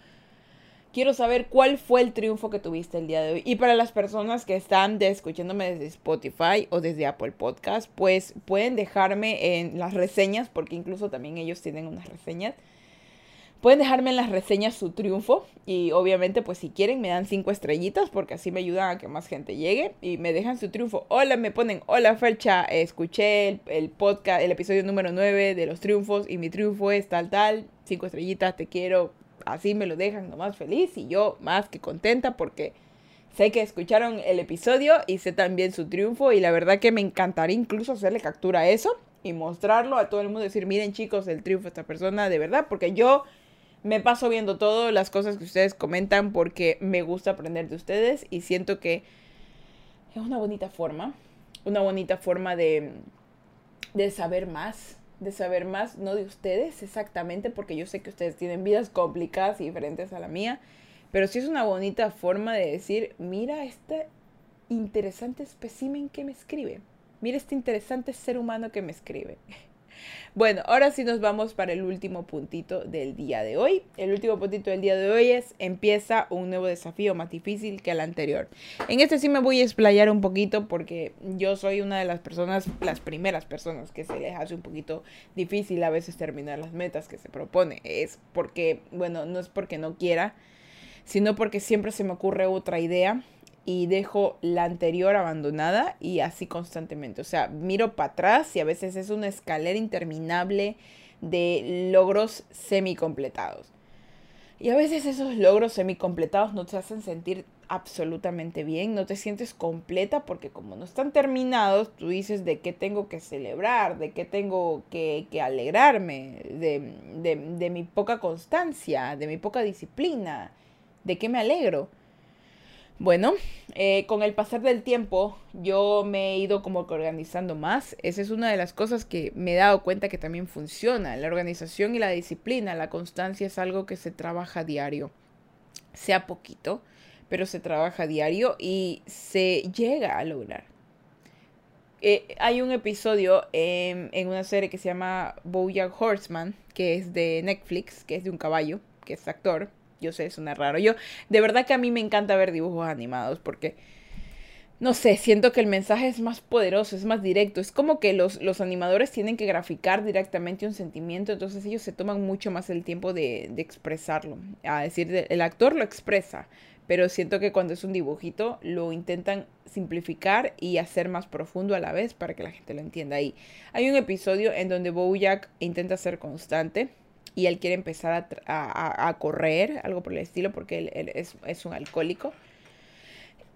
Quiero saber cuál fue el triunfo que tuviste el día de hoy. Y para las personas que están escuchándome desde Spotify o desde Apple Podcast, pues pueden dejarme en las reseñas, porque incluso también ellos tienen unas reseñas Pueden dejarme en las reseñas su triunfo y obviamente pues si quieren me dan cinco estrellitas porque así me ayudan a que más gente llegue y me dejan su triunfo. Hola, me ponen, hola Fercha, escuché el, el podcast, el episodio número 9 de los triunfos y mi triunfo es tal tal, cinco estrellitas, te quiero, así me lo dejan nomás feliz y yo más que contenta porque sé que escucharon el episodio y sé también su triunfo y la verdad que me encantaría incluso hacerle captura a eso y mostrarlo a todo el mundo, decir, miren chicos, el triunfo de esta persona, de verdad, porque yo me paso viendo todas las cosas que ustedes comentan porque me gusta aprender de ustedes y siento que es una bonita forma, una bonita forma de, de saber más, de saber más, no de ustedes exactamente, porque yo sé que ustedes tienen vidas complicadas y diferentes a la mía, pero sí es una bonita forma de decir, mira este interesante espécimen que me escribe, mira este interesante ser humano que me escribe. Bueno, ahora sí nos vamos para el último puntito del día de hoy. El último puntito del día de hoy es empieza un nuevo desafío más difícil que el anterior. En este sí me voy a explayar un poquito porque yo soy una de las personas, las primeras personas que se les hace un poquito difícil a veces terminar las metas que se propone. Es porque, bueno, no es porque no quiera, sino porque siempre se me ocurre otra idea y dejo la anterior abandonada y así constantemente. O sea, miro para atrás y a veces es una escalera interminable de logros semi completados. Y a veces esos logros semi completados no te hacen sentir absolutamente bien, no te sientes completa porque como no están terminados, tú dices de qué tengo que celebrar, de qué tengo que, alegrarme, de, de mi poca constancia, de mi poca disciplina, de qué me alegro. Bueno, eh, con el pasar del tiempo yo me he ido como que organizando más. Esa es una de las cosas que me he dado cuenta que también funciona. La organización y la disciplina, la constancia es algo que se trabaja diario. Sea poquito, pero se trabaja diario y se llega a lograr. Eh, hay un episodio en, en, una serie que se llama Bojack Horseman, que es de Netflix, que es de un caballo, que es actor yo sé, suena raro. Yo, de verdad que a mí me encanta ver dibujos animados porque, no sé, siento que el mensaje es más poderoso, es más directo. Es como que los, los animadores tienen que graficar directamente un sentimiento, entonces ellos se toman mucho más el tiempo de, de expresarlo. A decir, el actor lo expresa, pero siento que cuando es un dibujito lo intentan simplificar y hacer más profundo a la vez para que la gente lo entienda. Ahí hay un episodio en donde Bojack intenta ser constante y él quiere empezar a, correr, algo por el estilo, porque él, es, un alcohólico.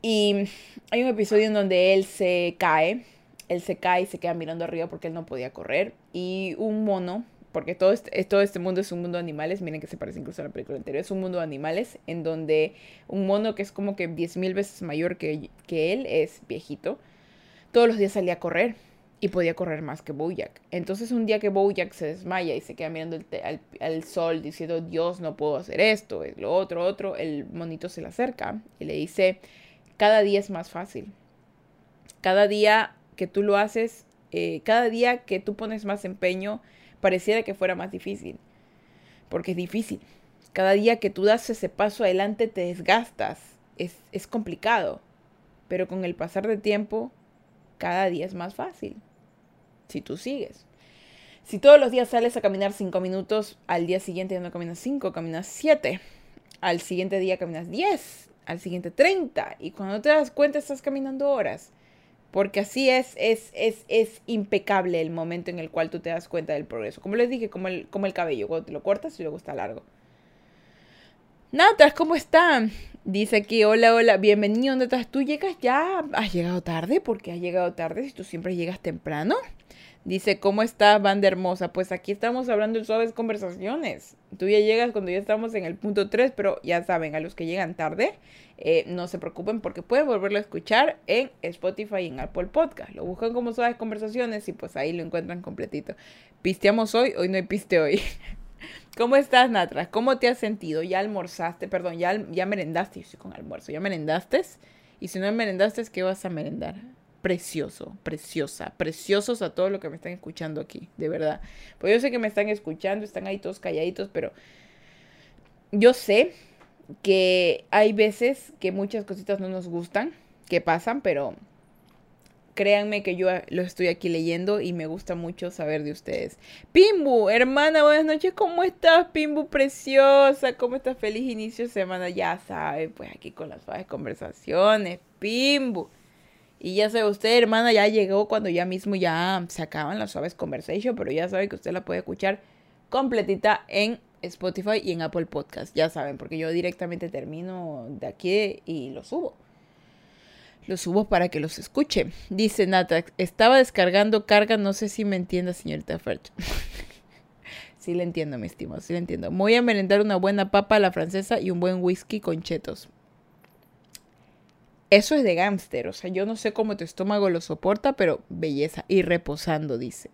Y hay un episodio en donde él se cae, él se cae y se queda mirando arriba porque él no podía correr. Y un mono, porque todo este, este mundo es un mundo de animales, miren que se parece incluso a la película anterior, es un mundo de animales en donde un mono que es como que 10.000 veces mayor que él, es viejito, todos los días salía a correr y podía correr más que Bojack. Entonces un día que Bojack se desmaya y se queda mirando al, sol diciendo, Dios, no puedo hacer esto, es lo otro, otro, el monito se le acerca y le dice, cada día es más fácil. Cada día que tú lo haces, eh, cada día que tú pones más empeño, pareciera que fuera más difícil. Porque es difícil. Cada día que tú das ese paso adelante te desgastas. Es, es complicado. Pero con el pasar del tiempo cada día es más fácil. Si tú sigues. Si todos los días sales a caminar 5 minutos, al día siguiente ya no caminas 5, caminas 7. Al siguiente día caminas 10. Al siguiente 30. Y cuando te das cuenta estás caminando horas. Porque así es, es, es, es impecable el momento en el cual tú te das cuenta del progreso. Como les dije, como el, como el cabello, cuando te lo cortas y luego está largo. Natas, ¿cómo están? Dice aquí, hola, hola, bienvenido, ¿dónde estás? ¿Tú llegas ya? ¿Has llegado tarde? ¿Por qué has llegado tarde si tú siempre llegas temprano? Dice, ¿cómo está, banda hermosa? Pues aquí estamos hablando de suaves conversaciones. Tú ya llegas cuando ya estamos en el punto 3, pero ya saben, a los que llegan tarde, eh, no se preocupen porque pueden volverlo a escuchar en Spotify y en Apple Podcast. Lo buscan como suaves conversaciones y pues ahí lo encuentran completito. ¿Pisteamos hoy? Hoy no hay piste hoy. ¿Cómo estás, Natras? ¿Cómo te has sentido? ¿Ya almorzaste? Perdón, ¿ya, ya merendaste? Yo estoy con almuerzo. ¿Ya merendaste? Y si no merendaste, ¿qué vas a merendar? Precioso, preciosa, preciosos a todos los que me están escuchando aquí, de verdad. Pues yo sé que me están escuchando, están ahí todos calladitos, pero yo sé que hay veces que muchas cositas no nos gustan, que pasan, pero créanme que yo lo estoy aquí leyendo y me gusta mucho saber de ustedes. Pimbu, hermana, buenas noches, ¿cómo estás, Pimbu preciosa? ¿Cómo estás? Feliz inicio de semana, ya sabe, pues aquí con las suaves conversaciones, Pimbu. Y ya sabe usted, hermana, ya llegó cuando ya mismo ya se acaban las suaves conversations, pero ya sabe que usted la puede escuchar completita en Spotify y en Apple Podcast, ya saben, porque yo directamente termino de aquí y lo subo. Lo subo para que los escuche. Dice Natax, estaba descargando carga, no sé si me entienda, señorita Ferch. sí le entiendo, mi estimado, sí le entiendo. Voy a merendar una buena papa a la francesa y un buen whisky con chetos. Eso es de gámster, o sea, yo no sé cómo tu estómago lo soporta, pero belleza. Y reposando, dice.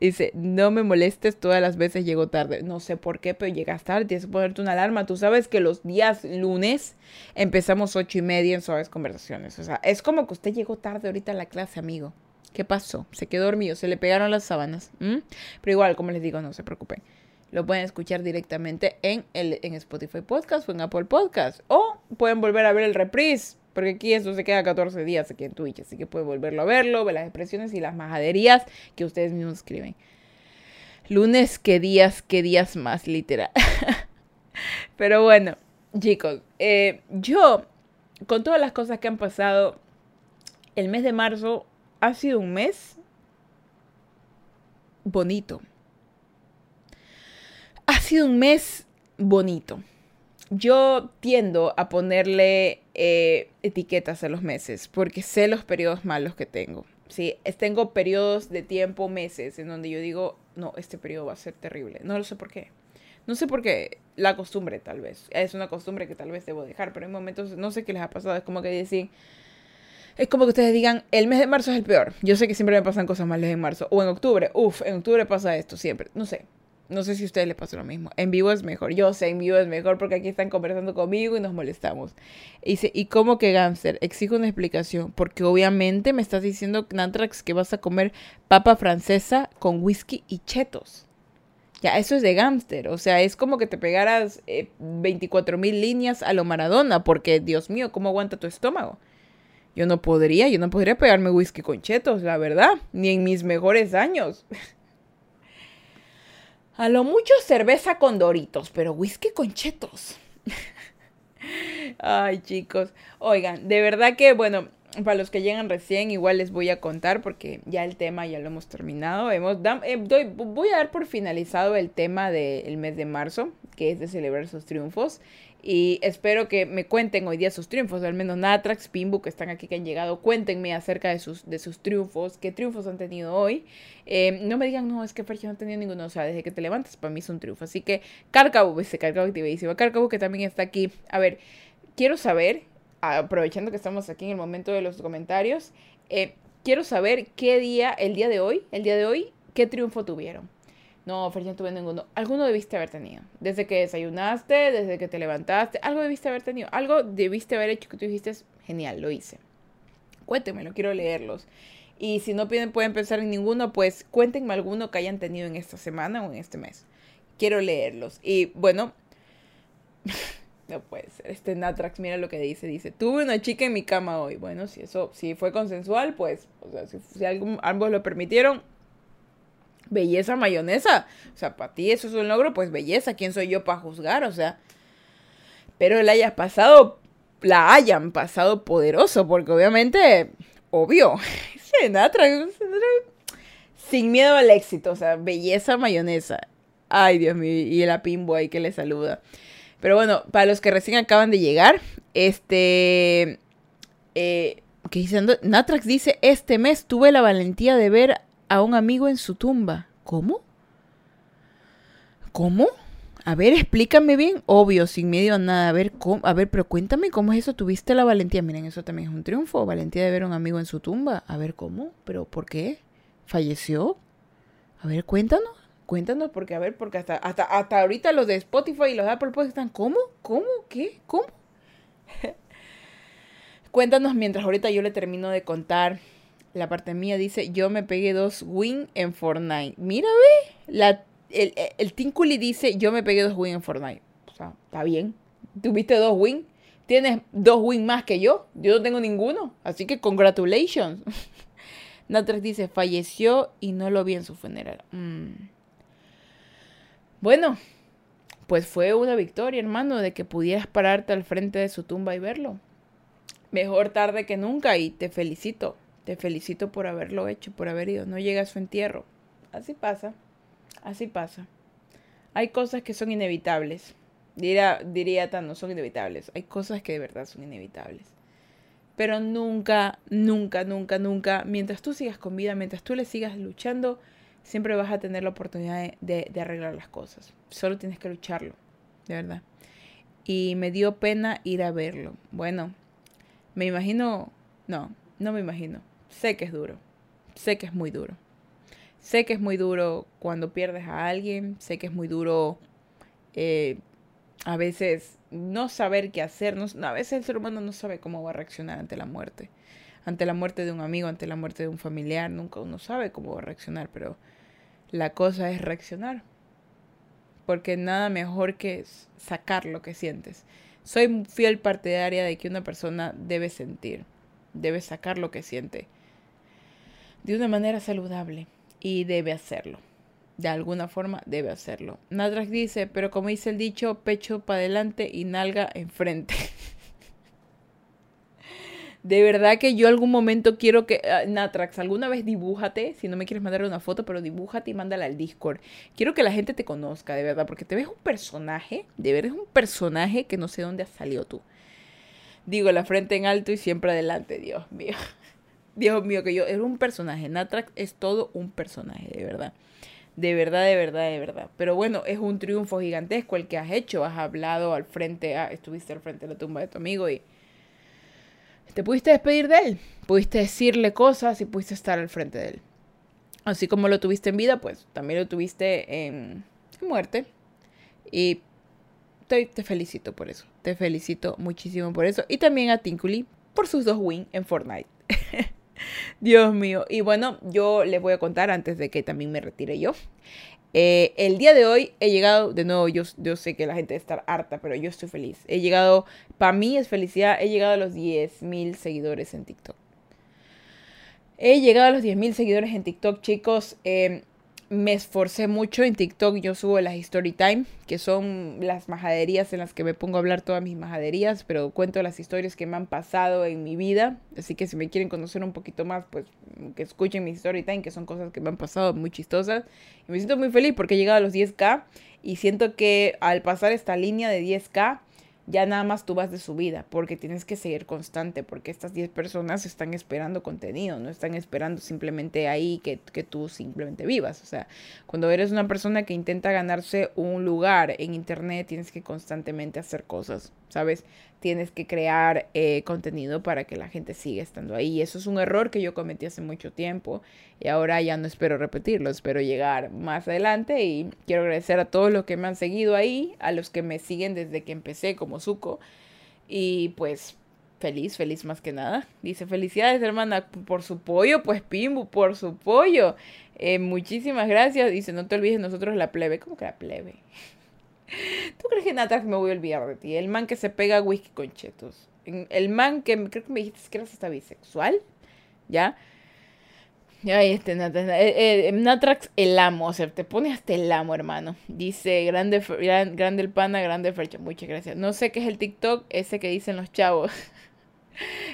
Dice, no me molestes, todas las veces llego tarde. No sé por qué, pero llegas tarde, tienes que ponerte una alarma. Tú sabes que los días lunes empezamos ocho y media en suaves conversaciones. O sea, es como que usted llegó tarde ahorita a la clase, amigo. ¿Qué pasó? Se quedó dormido, se le pegaron las sábanas. Pero igual, como les digo, no se preocupen. Lo pueden escuchar directamente en, el, en Spotify Podcast o en Apple Podcast. O pueden volver a ver el reprise porque aquí eso se queda 14 días aquí en Twitch, así que pueden volverlo a verlo, ver las expresiones y las majaderías que ustedes mismos escriben. Lunes, qué días, qué días más, literal. Pero bueno, chicos, eh, yo, con todas las cosas que han pasado, el mes de marzo ha sido un mes bonito. Ha sido un mes bonito yo tiendo a ponerle eh, etiquetas a los meses porque sé los periodos malos que tengo. Sí, tengo periodos de tiempo, meses, en donde yo digo, no, este periodo va a ser terrible. No lo sé por qué. No sé por qué. La costumbre, tal vez. Es una costumbre que tal vez debo dejar, pero en momentos, no sé qué les ha pasado. Es como que dicen, es como que ustedes digan, el mes de marzo es el peor. Yo sé que siempre me pasan cosas malas en marzo. O en octubre, uff, en octubre pasa esto siempre. No sé. No sé si a ustedes les pasa lo mismo. En vivo es mejor. Yo sé, en vivo es mejor porque aquí están conversando conmigo y nos molestamos. Y dice, ¿y cómo que Gangster? Exijo una explicación. Porque obviamente me estás diciendo, Nantrax, que vas a comer papa francesa con whisky y chetos. Ya, eso es de gángster. O sea, es como que te pegaras 24 eh, mil líneas a lo Maradona. Porque, Dios mío, ¿cómo aguanta tu estómago? Yo no podría, yo no podría pegarme whisky con chetos, la verdad. Ni en mis mejores años. A lo mucho cerveza con doritos, pero whisky con chetos. Ay, chicos. Oigan, de verdad que, bueno, para los que llegan recién, igual les voy a contar porque ya el tema ya lo hemos terminado. Hemos, eh, voy a dar por finalizado el tema del mes de marzo, que es de celebrar sus triunfos. Y espero que me cuenten hoy día sus triunfos, al menos Natrax, Pimbu, que están aquí, que han llegado. Cuéntenme acerca de sus, de sus triunfos, qué triunfos han tenido hoy. Eh, no me digan, no, es que Fergie no ha tenido ninguno. O sea, desde que te levantas, para mí es un triunfo. Así que, Carcabu, ese Carcabu activísimo. Carcabu, que también está aquí. A ver, quiero saber, aprovechando que estamos aquí en el momento de los comentarios, eh, quiero saber qué día, el día de hoy, el día de hoy, qué triunfo tuvieron. No, Fer, no tuve ninguno. Alguno debiste haber tenido. Desde que desayunaste, desde que te levantaste, algo debiste haber tenido. Algo debiste haber hecho que tú dijiste, genial, lo hice. Cuéntenmelo, quiero leerlos. Y si no pueden pensar en ninguno, pues cuéntenme alguno que hayan tenido en esta semana o en este mes. Quiero leerlos. Y bueno, no puede ser. Este Natrax, mira lo que dice. Dice, tuve una chica en mi cama hoy. Bueno, si eso, si fue consensual, pues, o sea, si ambos lo permitieron, belleza mayonesa. O sea, para ti eso es un logro, pues belleza. ¿Quién soy yo para juzgar? O sea, pero la hayas pasado, la hayan pasado poderoso, porque obviamente, obvio, sin miedo al éxito, o sea, belleza mayonesa. Ay, Dios mío, y el apimbo ahí que le saluda. Pero bueno, para los que recién acaban de llegar, este... Eh, diciendo, Natrax dice, este mes tuve la valentía de ver a un amigo en su tumba. ¿Cómo? ¿Cómo? A ver, explícame bien. Obvio, sin miedo a nada. A ver, ¿cómo? a ver, pero cuéntame cómo es eso. ¿Tuviste la valentía? Miren, eso también es un triunfo. Valentía de ver a un amigo en su tumba. A ver, ¿cómo? ¿Pero por qué? ¿Falleció? A ver, cuéntanos. Cuéntanos, porque a ver, porque hasta, hasta, hasta ahorita los de Spotify y los de Apple Podcast están, ¿cómo? ¿Cómo? ¿Qué? ¿Cómo? cuéntanos mientras ahorita yo le termino de contar la parte mía dice, yo me pegué dos win en Fortnite. Mira, ve. La, el, el Tinculi dice, yo me pegué dos win en Fortnite. O sea, está bien. Tuviste dos win. Tienes dos win más que yo. Yo no tengo ninguno. Así que congratulations. Natrax dice, falleció y no lo vi en su funeral. Mm. Bueno, pues fue una victoria, hermano, de que pudieras pararte al frente de su tumba y verlo. Mejor tarde que nunca y te felicito. Te felicito por haberlo hecho, por haber ido. No llega a su entierro. Así pasa. Así pasa. Hay cosas que son inevitables. Diría, diría tan, no son inevitables. Hay cosas que de verdad son inevitables. Pero nunca, nunca, nunca, nunca, mientras tú sigas con vida, mientras tú le sigas luchando, siempre vas a tener la oportunidad de, arreglar las cosas. Solo tienes que lucharlo, de verdad. Y me dio pena ir a verlo. Bueno, me imagino, no, no me imagino. Sé que es duro. Sé que es muy duro. Sé que es muy duro cuando pierdes a alguien. Sé que es muy duro eh, a veces no saber qué hacer. A veces el ser humano no sabe cómo va a reaccionar ante la muerte. Ante la muerte de un amigo, ante la muerte de un familiar. Nunca uno sabe cómo va a reaccionar. Pero la cosa es reaccionar. Porque nada mejor que sacar lo que sientes. Soy fiel partidaria de que una persona debe sentir. Debe sacar lo que siente. De una manera saludable y debe hacerlo. De alguna forma debe hacerlo. Nadrax dice, pero como dice el dicho, pecho para adelante y nalga enfrente. de verdad que yo algún momento quiero que... Ah, Natrax, alguna vez dibújate, si no me quieres mandar una foto, pero dibújate y mándala al Discord. Quiero que la gente te conozca, de verdad, porque te ves un personaje, de verdad es un personaje que no sé dónde has salido tú. Digo, la frente en alto y siempre adelante, Dios mío. Dios mío, que yo era un personaje. Natrax es todo un personaje, de verdad. De verdad, de verdad, de verdad. Pero bueno, es un triunfo gigantesco el que has hecho. Has hablado al frente, ah, estuviste al frente de la tumba de tu amigo y te pudiste despedir de él. Pudiste decirle cosas y pudiste estar al frente de él. Así como lo tuviste en vida, pues también lo tuviste en, muerte. Y te, te, felicito por eso. Te felicito muchísimo por eso. Y también a Tinkuli por sus dos wins en Fortnite. Dios mío. Y bueno, yo les voy a contar antes de que también me retire yo. Eh, el día de hoy he llegado, de nuevo, yo, yo sé que la gente estar harta, pero yo estoy feliz. He llegado, para mí es felicidad, he llegado a los 10.000 seguidores en TikTok. He llegado a los 10.000 seguidores en TikTok, chicos. Eh, me esforcé mucho en TikTok. Yo subo las story time, que son las majaderías en las que me pongo a hablar todas mis majaderías, pero cuento las historias que me han pasado en mi vida. Así que si me quieren conocer un poquito más, pues que escuchen mi story time, que son cosas que me han pasado muy chistosas. Y me siento muy feliz porque he llegado a los 10k y siento que al pasar esta línea de 10k, ya nada más tú vas de su vida, porque tienes que seguir constante, porque estas 10 personas están esperando contenido, no están esperando simplemente ahí que, que, tú simplemente vivas. O sea, cuando eres una persona que intenta ganarse un lugar en Internet, tienes que constantemente hacer cosas, ¿sabes? Tienes que crear eh, contenido para que la gente siga estando ahí. Eso es un error que yo cometí hace mucho tiempo y ahora ya no espero repetirlo, espero llegar más adelante y quiero agradecer a todos los que me han seguido ahí, a los que me siguen desde que empecé como Zuko y pues feliz, feliz más que nada. Dice, felicidades hermana por su pollo, pues Pimbu, por su pollo. Eh, muchísimas gracias. Dice, no te olvides nosotros la plebe. ¿Cómo que la plebe? ¿Tú crees que nada me voy a olvidar de ti? El man que se pega whisky con chetos. El man que creo que me dijiste que eras hasta bisexual. ¿Ya? Ya, este, eh, eh, Natrax, el amo, o sea, te pone hasta el amo, hermano. Dice, grande, grande el pana, grande Fercha. Muchas gracias. No sé qué es el TikTok, ese que dicen los chavos.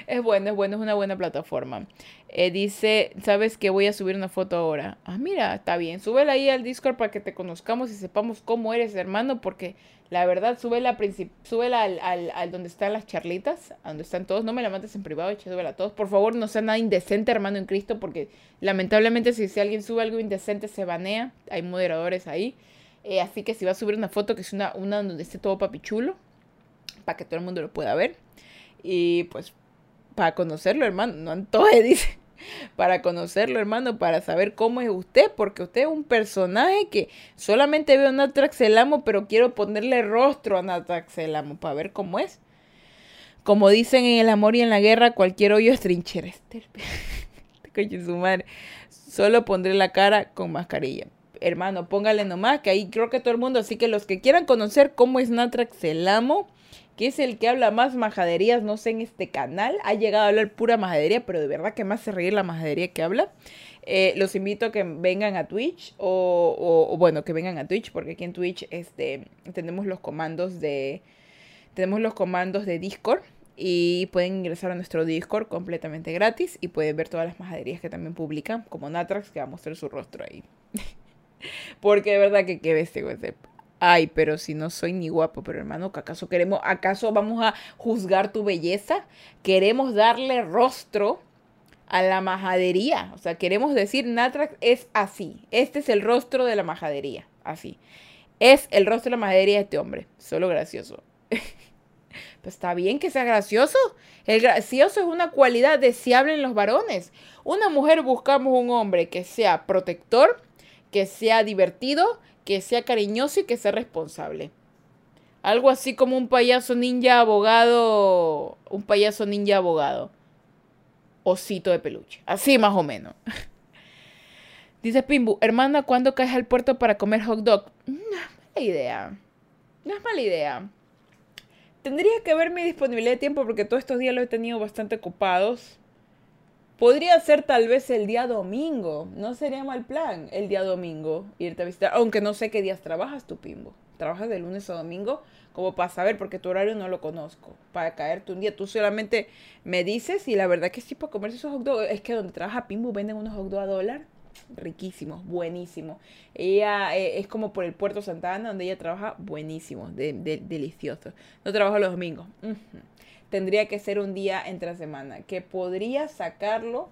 es bueno, es bueno, es una buena plataforma. Eh, dice, ¿sabes que voy a subir una foto ahora? Ah, mira, está bien. Súbela ahí al Discord para que te conozcamos y sepamos cómo eres, hermano, porque la verdad, súbela, súbela al, al, al, donde están las charlitas, donde están todos. No me la mandes en privado, súbela a todos. Por favor, no sea nada indecente, hermano en Cristo, porque lamentablemente si, si alguien sube algo indecente se banea. Hay moderadores ahí. Eh, así que si va a subir una foto que es una, una donde esté todo papichulo, para que todo el mundo lo pueda ver. Y pues para conocerlo, hermano. No antoje, dice. Para conocerlo, hermano, para saber cómo es usted, porque usted es un personaje que solamente veo a Natrax el amo, pero quiero ponerle rostro a Natrax el amo para ver cómo es. Como dicen en el amor y en la guerra, cualquier hoyo es trinchera. Coño, su madre. Solo pondré la cara con mascarilla. Hermano, póngale nomás, que ahí creo que todo el mundo, así que los que quieran conocer cómo es Natrax el amo, que es el que habla más majaderías, no sé, en este canal. Ha llegado a hablar pura majadería, pero de verdad que más se reír la majadería que habla. Eh, los invito a que vengan a Twitch o, bueno, que vengan a Twitch porque aquí en Twitch este, tenemos los comandos de tenemos los comandos de Discord y pueden ingresar a nuestro Discord completamente gratis y pueden ver todas las majaderías que también publican, como Natrax que va a mostrar su rostro ahí. porque de verdad que qué bestia, Ay, pero si no soy ni guapo, pero hermano, ¿acaso queremos, acaso vamos a juzgar tu belleza? Queremos darle rostro a la majadería. O sea, queremos decir, Natrax es así. Este es el rostro de la majadería. Así. Es el rostro de la majadería de este hombre. Solo gracioso. pues está bien que sea gracioso. El gracioso es una cualidad deseable en los varones. Una mujer buscamos un hombre que sea protector, que sea divertido, que sea cariñoso y que sea responsable. Algo así como un payaso ninja abogado. Un payaso ninja abogado osito de peluche. Así más o menos. Dice Pimbu, hermana, ¿cuándo caes al puerto para comer hot dog? No es mala idea. No es mala idea. Tendría que ver mi disponibilidad de tiempo porque todos estos días los he tenido bastante ocupados. Podría ser tal vez el día domingo. No sería mal plan el día domingo irte a visitar. Aunque no sé qué días trabajas tú, Pimbo. ¿Trabajas de lunes a domingo? como para saber, porque tu horario no lo conozco, para caerte un día. Tú solamente me dices y la verdad que sí, para comerse esos hot dogs, es que donde trabaja Pimbu venden unos hot dogs a dólar, riquísimos, buenísimos. Ella eh, es como por el Puerto Santa Ana, donde ella trabaja, buenísimos, de, deliciosos. No trabajo los domingos. Tendría que ser un día entre semana, que podría sacarlo.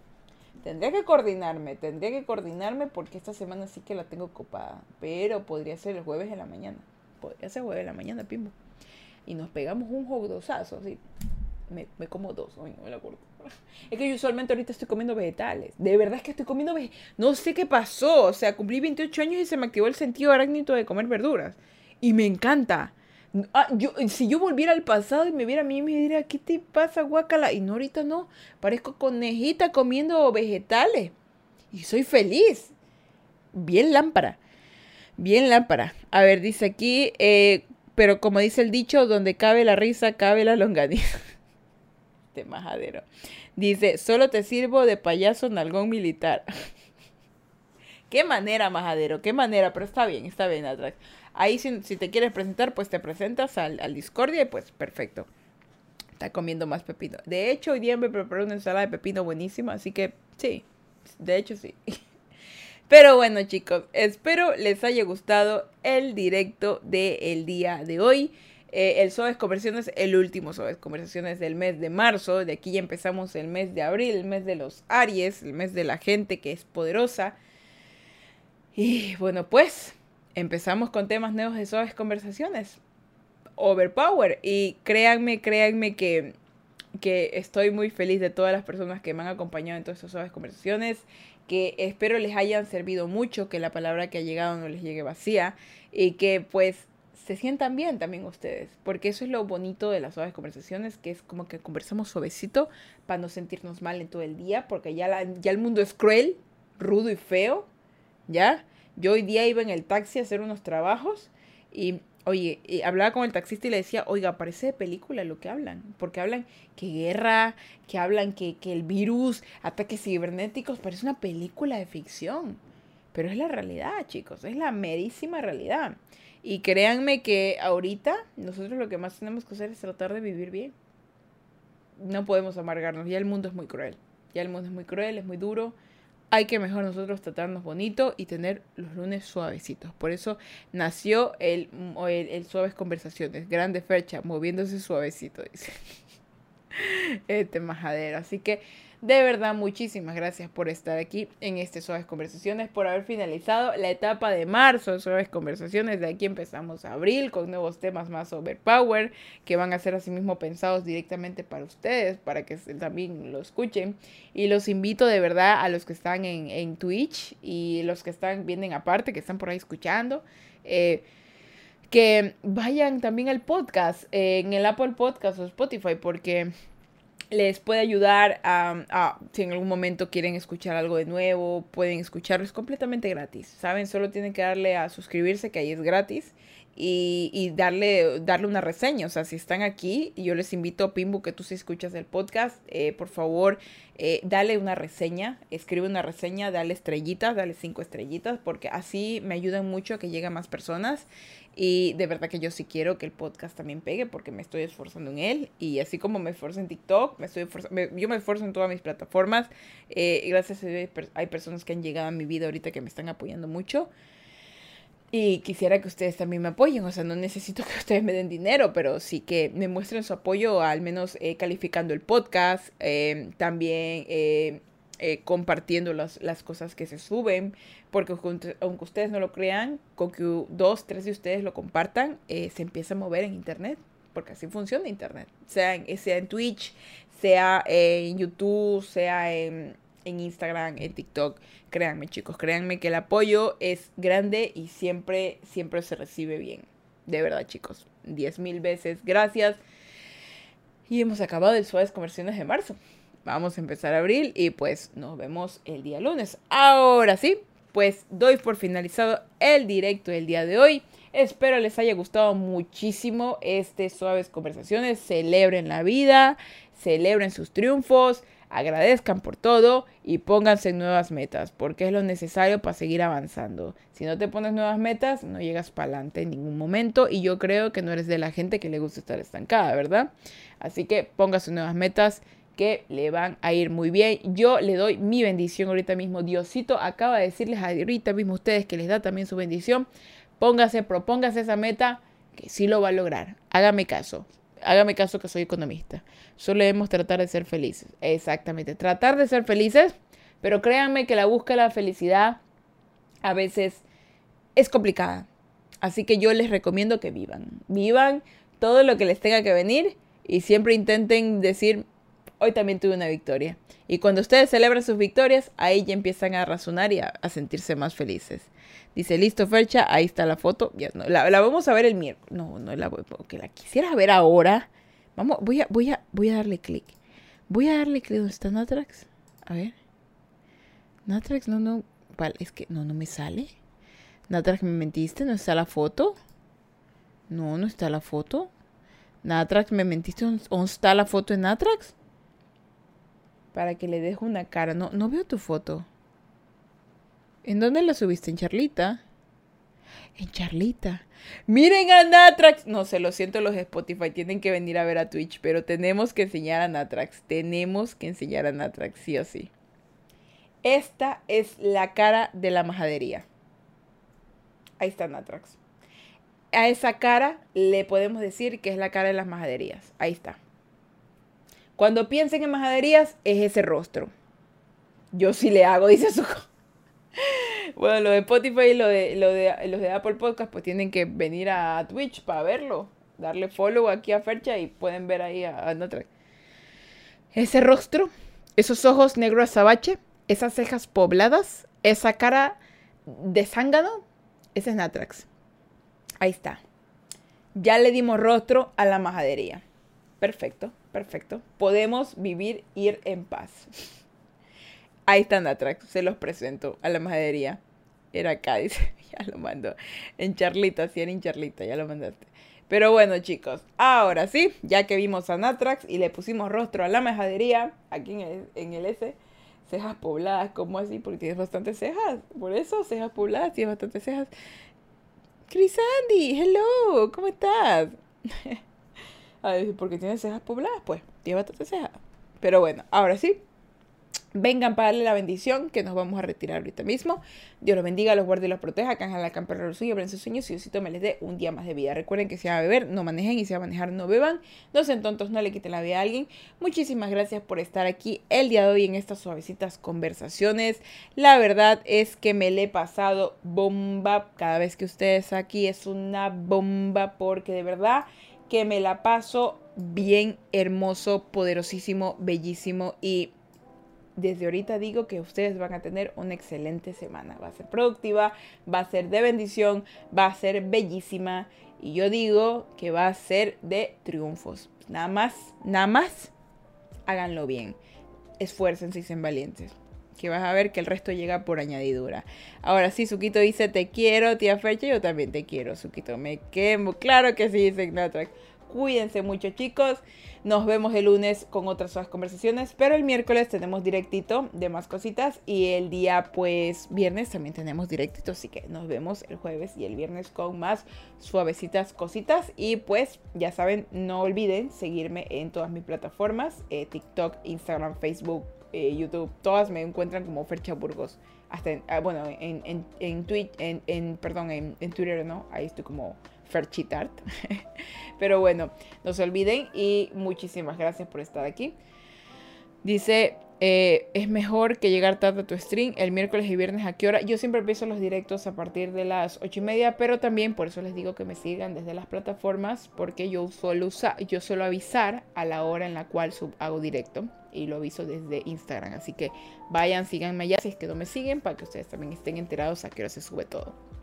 Tendría que coordinarme, tendría que coordinarme porque esta semana sí que la tengo ocupada, pero podría ser el jueves en la mañana podría ser jueves de la mañana, pimbo. Y nos pegamos un jodosazo, así. Me, me, como dos, no me acuerdo. Es que yo usualmente ahorita estoy comiendo vegetales. De verdad es que estoy comiendo vegetales. No sé qué pasó. O sea, cumplí 28 años y se me activó el sentido arácnido de comer verduras. Y me encanta. Ah, yo, si yo volviera al pasado y me viera a mí, me diría, ¿qué te pasa, guacala? Y no, ahorita no. Parezco conejita comiendo vegetales. Y soy feliz. Bien lámpara. Bien lámpara. A ver, dice aquí, eh, pero como dice el dicho, donde cabe la risa, cabe la longaniza. De majadero. Dice, solo te sirvo de payaso nalgón militar. qué manera, majadero, qué manera, pero está bien, está bien, atrás. Ahí si, te quieres presentar, pues te presentas al, Discordia y pues perfecto. Está comiendo más pepino. De hecho, hoy día me preparé una ensalada de pepino buenísima, así que sí, de hecho sí. Pero bueno chicos, espero les haya gustado el directo del día de hoy. Eh, el Suaves Conversaciones, el último Suaves Conversaciones del mes de marzo. De aquí ya empezamos el mes de abril, el mes de los Aries, el mes de la gente que es poderosa. Y bueno, pues empezamos con temas nuevos de Suaves Conversaciones. Overpower. Y créanme, créanme que, que estoy muy feliz de todas las personas que me han acompañado en todas estas Suaves Conversaciones que espero les hayan servido mucho, que la palabra que ha llegado no les llegue vacía y que pues se sientan bien también ustedes, porque eso es lo bonito de las suaves conversaciones, que es como que conversamos suavecito para no sentirnos mal en todo el día, porque ya, la, ya el mundo es cruel, rudo y feo, ¿ya? Yo hoy día iba en el taxi a hacer unos trabajos y Oye, hablaba con el taxista y le decía, oiga, parece de película lo que hablan, porque hablan que guerra, que hablan que, que el virus, ataques cibernéticos, parece una película de ficción. Pero es la realidad, chicos, es la merísima realidad. Y créanme que ahorita nosotros lo que más tenemos que hacer es tratar de vivir bien. No podemos amargarnos, ya el mundo es muy cruel. Ya el mundo es muy cruel, es muy duro hay que mejor nosotros tratarnos bonito y tener los lunes suavecitos. Por eso nació el, el, Suaves Conversaciones. Grande fecha, moviéndose suavecito, dice. Este majadero. Así que de verdad, muchísimas gracias por estar aquí en este Suaves Conversaciones, por haber finalizado la etapa de marzo de Suaves Conversaciones. De aquí empezamos abril con nuevos temas más overpower que van a ser asimismo pensados directamente para ustedes, para que también lo escuchen. Y los invito de verdad a los que están en, Twitch y los que están, vienen aparte, que están por ahí escuchando. Eh, que vayan también al podcast, en el Apple Podcast o Spotify, porque les puede ayudar a, si en algún momento quieren escuchar algo de nuevo, pueden escucharlo, es completamente gratis, ¿saben? Solo tienen que darle a suscribirse, que ahí es gratis, y, darle, darle una reseña. O sea, si están aquí, yo les invito, Pimbu, que tú si escuchas el podcast, eh, por favor, eh, dale una reseña, escribe una reseña, dale estrellitas, dale cinco estrellitas, porque así me ayudan mucho a que lleguen más personas. Y de verdad que yo sí quiero que el podcast también pegue porque me estoy esforzando en él. Y así como me esfuerzo en TikTok, me estoy yo me esfuerzo en todas mis plataformas. Eh, gracias a Dios hay personas que han llegado a mi vida ahorita que me están apoyando mucho. Y quisiera que ustedes también me apoyen, o sea, no necesito que ustedes me den dinero, pero sí que me muestren su apoyo, al menos eh, calificando el podcast, eh, también eh, compartiendo las, las, cosas que se suben, porque aunque ustedes no lo crean, con que dos, tres de ustedes lo compartan, se empieza a mover en Internet, porque así funciona Internet, sea en, sea en Twitch, sea en YouTube, sea en en Instagram, en TikTok. Créanme chicos, créanme que el apoyo es grande y siempre, siempre se recibe bien. De verdad chicos, 10 mil veces gracias. Y hemos acabado el Suaves Conversiones de marzo. Vamos a empezar abril y pues nos vemos el día lunes. Ahora sí, pues doy por finalizado el directo del día de hoy. Espero les haya gustado muchísimo este Suaves Conversaciones. Celebren la vida, celebren sus triunfos agradezcan por todo y pónganse nuevas metas, porque es lo necesario para seguir avanzando. Si no te pones nuevas metas, no llegas para adelante en ningún momento y yo creo que no eres de la gente que le gusta estar estancada, ¿verdad? Así que póngase nuevas metas que le van a ir muy bien. Yo le doy mi bendición ahorita mismo. Diosito acaba de decirles ahorita mismo a ustedes que les da también su bendición. Póngase, propóngase esa meta que sí lo va a lograr. Hágame caso hágame caso que soy economista. Solo debemos tratar de ser felices. Exactamente, tratar de ser felices, pero créanme que la búsqueda de la felicidad a veces es complicada. Así que yo les recomiendo que vivan. Vivan todo lo que les tenga que venir y siempre intenten decir, hoy también tuve una victoria. Y cuando ustedes celebran sus victorias, ahí ya empiezan a razonar y a, sentirse más felices. Dice, listo, Fercha, ahí está la foto. Ya, no, la, vamos a ver el miércoles. No, no la voy, porque la quisiera ver ahora. Vamos, voy a, voy a, voy a darle clic. Voy a darle clic. ¿Dónde está Natrax? A ver. Natrax, no, no. Es que no, no me sale. Natrax, ¿me mentiste? ¿No está la foto? No, no está la foto. Natrax, ¿me mentiste? ¿Dónde está la foto de Natrax? Para que le deje una cara. No, no veo tu foto. ¿En dónde la subiste? ¿En Charlita? En Charlita. Miren a Natrax. No sé, lo siento los Spotify, tienen que venir a ver a Twitch, pero tenemos que enseñar a Natrax. Tenemos que enseñar a Natrax, sí o sí. Esta es la cara de la majadería. Ahí está Natrax. A esa cara le podemos decir que es la cara de las majaderías. Ahí está. Cuando piensen en majaderías, es ese rostro. Yo sí le hago, dice su... bueno, lo de Spotify y de, lo de, los de Apple Podcast, pues tienen que venir a Twitch para verlo. Darle follow aquí a Fercha y pueden ver ahí a, a Ese rostro, esos ojos negros azabache, esas cejas pobladas, esa cara de zángano, ese es Natrax. Ahí está. Ya le dimos rostro a la majadería. Perfecto, perfecto. Podemos vivir, ir en paz. Ahí está Natrax, se los presento a la majadería. Era acá, dice, ya lo mando. En charlita, sí, en charlita, ya lo mandaste. Pero bueno, chicos, ahora sí, ya que vimos a Natrax y le pusimos rostro a la majadería, aquí en el, en S, cejas pobladas, ¿cómo así? Porque tienes bastantes cejas. Por eso, cejas pobladas, tienes bastantes cejas. Andy, hello, ¿cómo estás? a ver, porque tienes cejas pobladas, pues, tienes bastantes cejas. Pero bueno, ahora sí, Vengan para darle la bendición que nos vamos a retirar ahorita mismo. Dios los bendiga, los guarde y los proteja. Canjan la campana suyos, abren sus sueños y Diosito me les dé un día más de vida. Recuerden que si van a beber, no manejen y si van a manejar, no beban. No sean tontos, no le quiten la vida a alguien. Muchísimas gracias por estar aquí el día de hoy en estas suavecitas conversaciones. La verdad es que me le he pasado bomba. Cada vez que ustedes aquí es una bomba porque de verdad que me la paso bien hermoso, poderosísimo, bellísimo y desde ahorita digo que ustedes van a tener una excelente semana. Va a ser productiva, va a ser de bendición, va a ser bellísima. Y yo digo que va a ser de triunfos. Nada más, nada más, háganlo bien. Esfuércense y sean valientes. que vas a ver que el resto llega por añadidura. Ahora sí, Suquito dice, te quiero, tía Fecha, yo también te quiero, Suquito, me quemo. Claro que sí, dice. Cuídense mucho, chicos. Nos vemos el lunes con otras conversaciones, pero el miércoles tenemos directito de más cositas y el día pues viernes también tenemos directito, así que nos vemos el jueves y el viernes con más suavecitas cositas y pues ya saben, no olviden seguirme en todas mis plataformas, eh, TikTok, Instagram, Facebook, eh, YouTube, todas me encuentran como Fercha Burgos. Hasta ah, bueno, en, en, en, en, en, perdón, en, en Twitter, ¿no? Ahí estoy como Ferchitart. Pero bueno, no se olviden y muchísimas gracias por estar aquí. Dice, eh, es mejor que llegar tarde a tu stream el miércoles y viernes a qué hora. Yo siempre empiezo los directos a partir de las ocho y media, pero también por eso les digo que me sigan desde las plataformas, porque yo suelo, yo suelo avisar a la hora en la cual hago directo y lo aviso desde Instagram. Así que vayan, síganme allá si es que no me siguen, para que ustedes también estén enterados a qué hora se sube todo.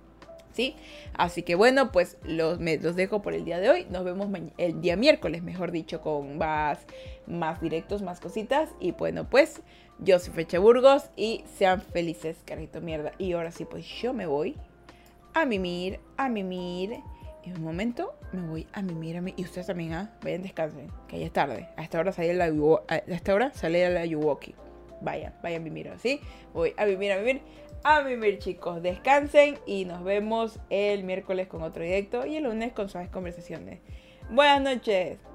¿Sí? Así que bueno, pues los, me, los dejo por el día de hoy. Nos vemos el día miércoles, mejor dicho, con más, más directos, más cositas. Y bueno, pues yo soy Fecha Burgos y sean felices, carrito mierda. Y ahora sí, pues yo me voy a mimir, a mimir. En un momento me voy a mimir a mí. Y ustedes también, ¿ah? Vayan, descansen, que ya es tarde. A esta hora sale la, a esta hora sale la Yuwoki. Vayan, vayan a mimir, ¿sí? Voy a mimir, a mimir a vivir chicos. Descansen y nos vemos el miércoles con otro directo y el lunes con suaves conversaciones. Buenas noches.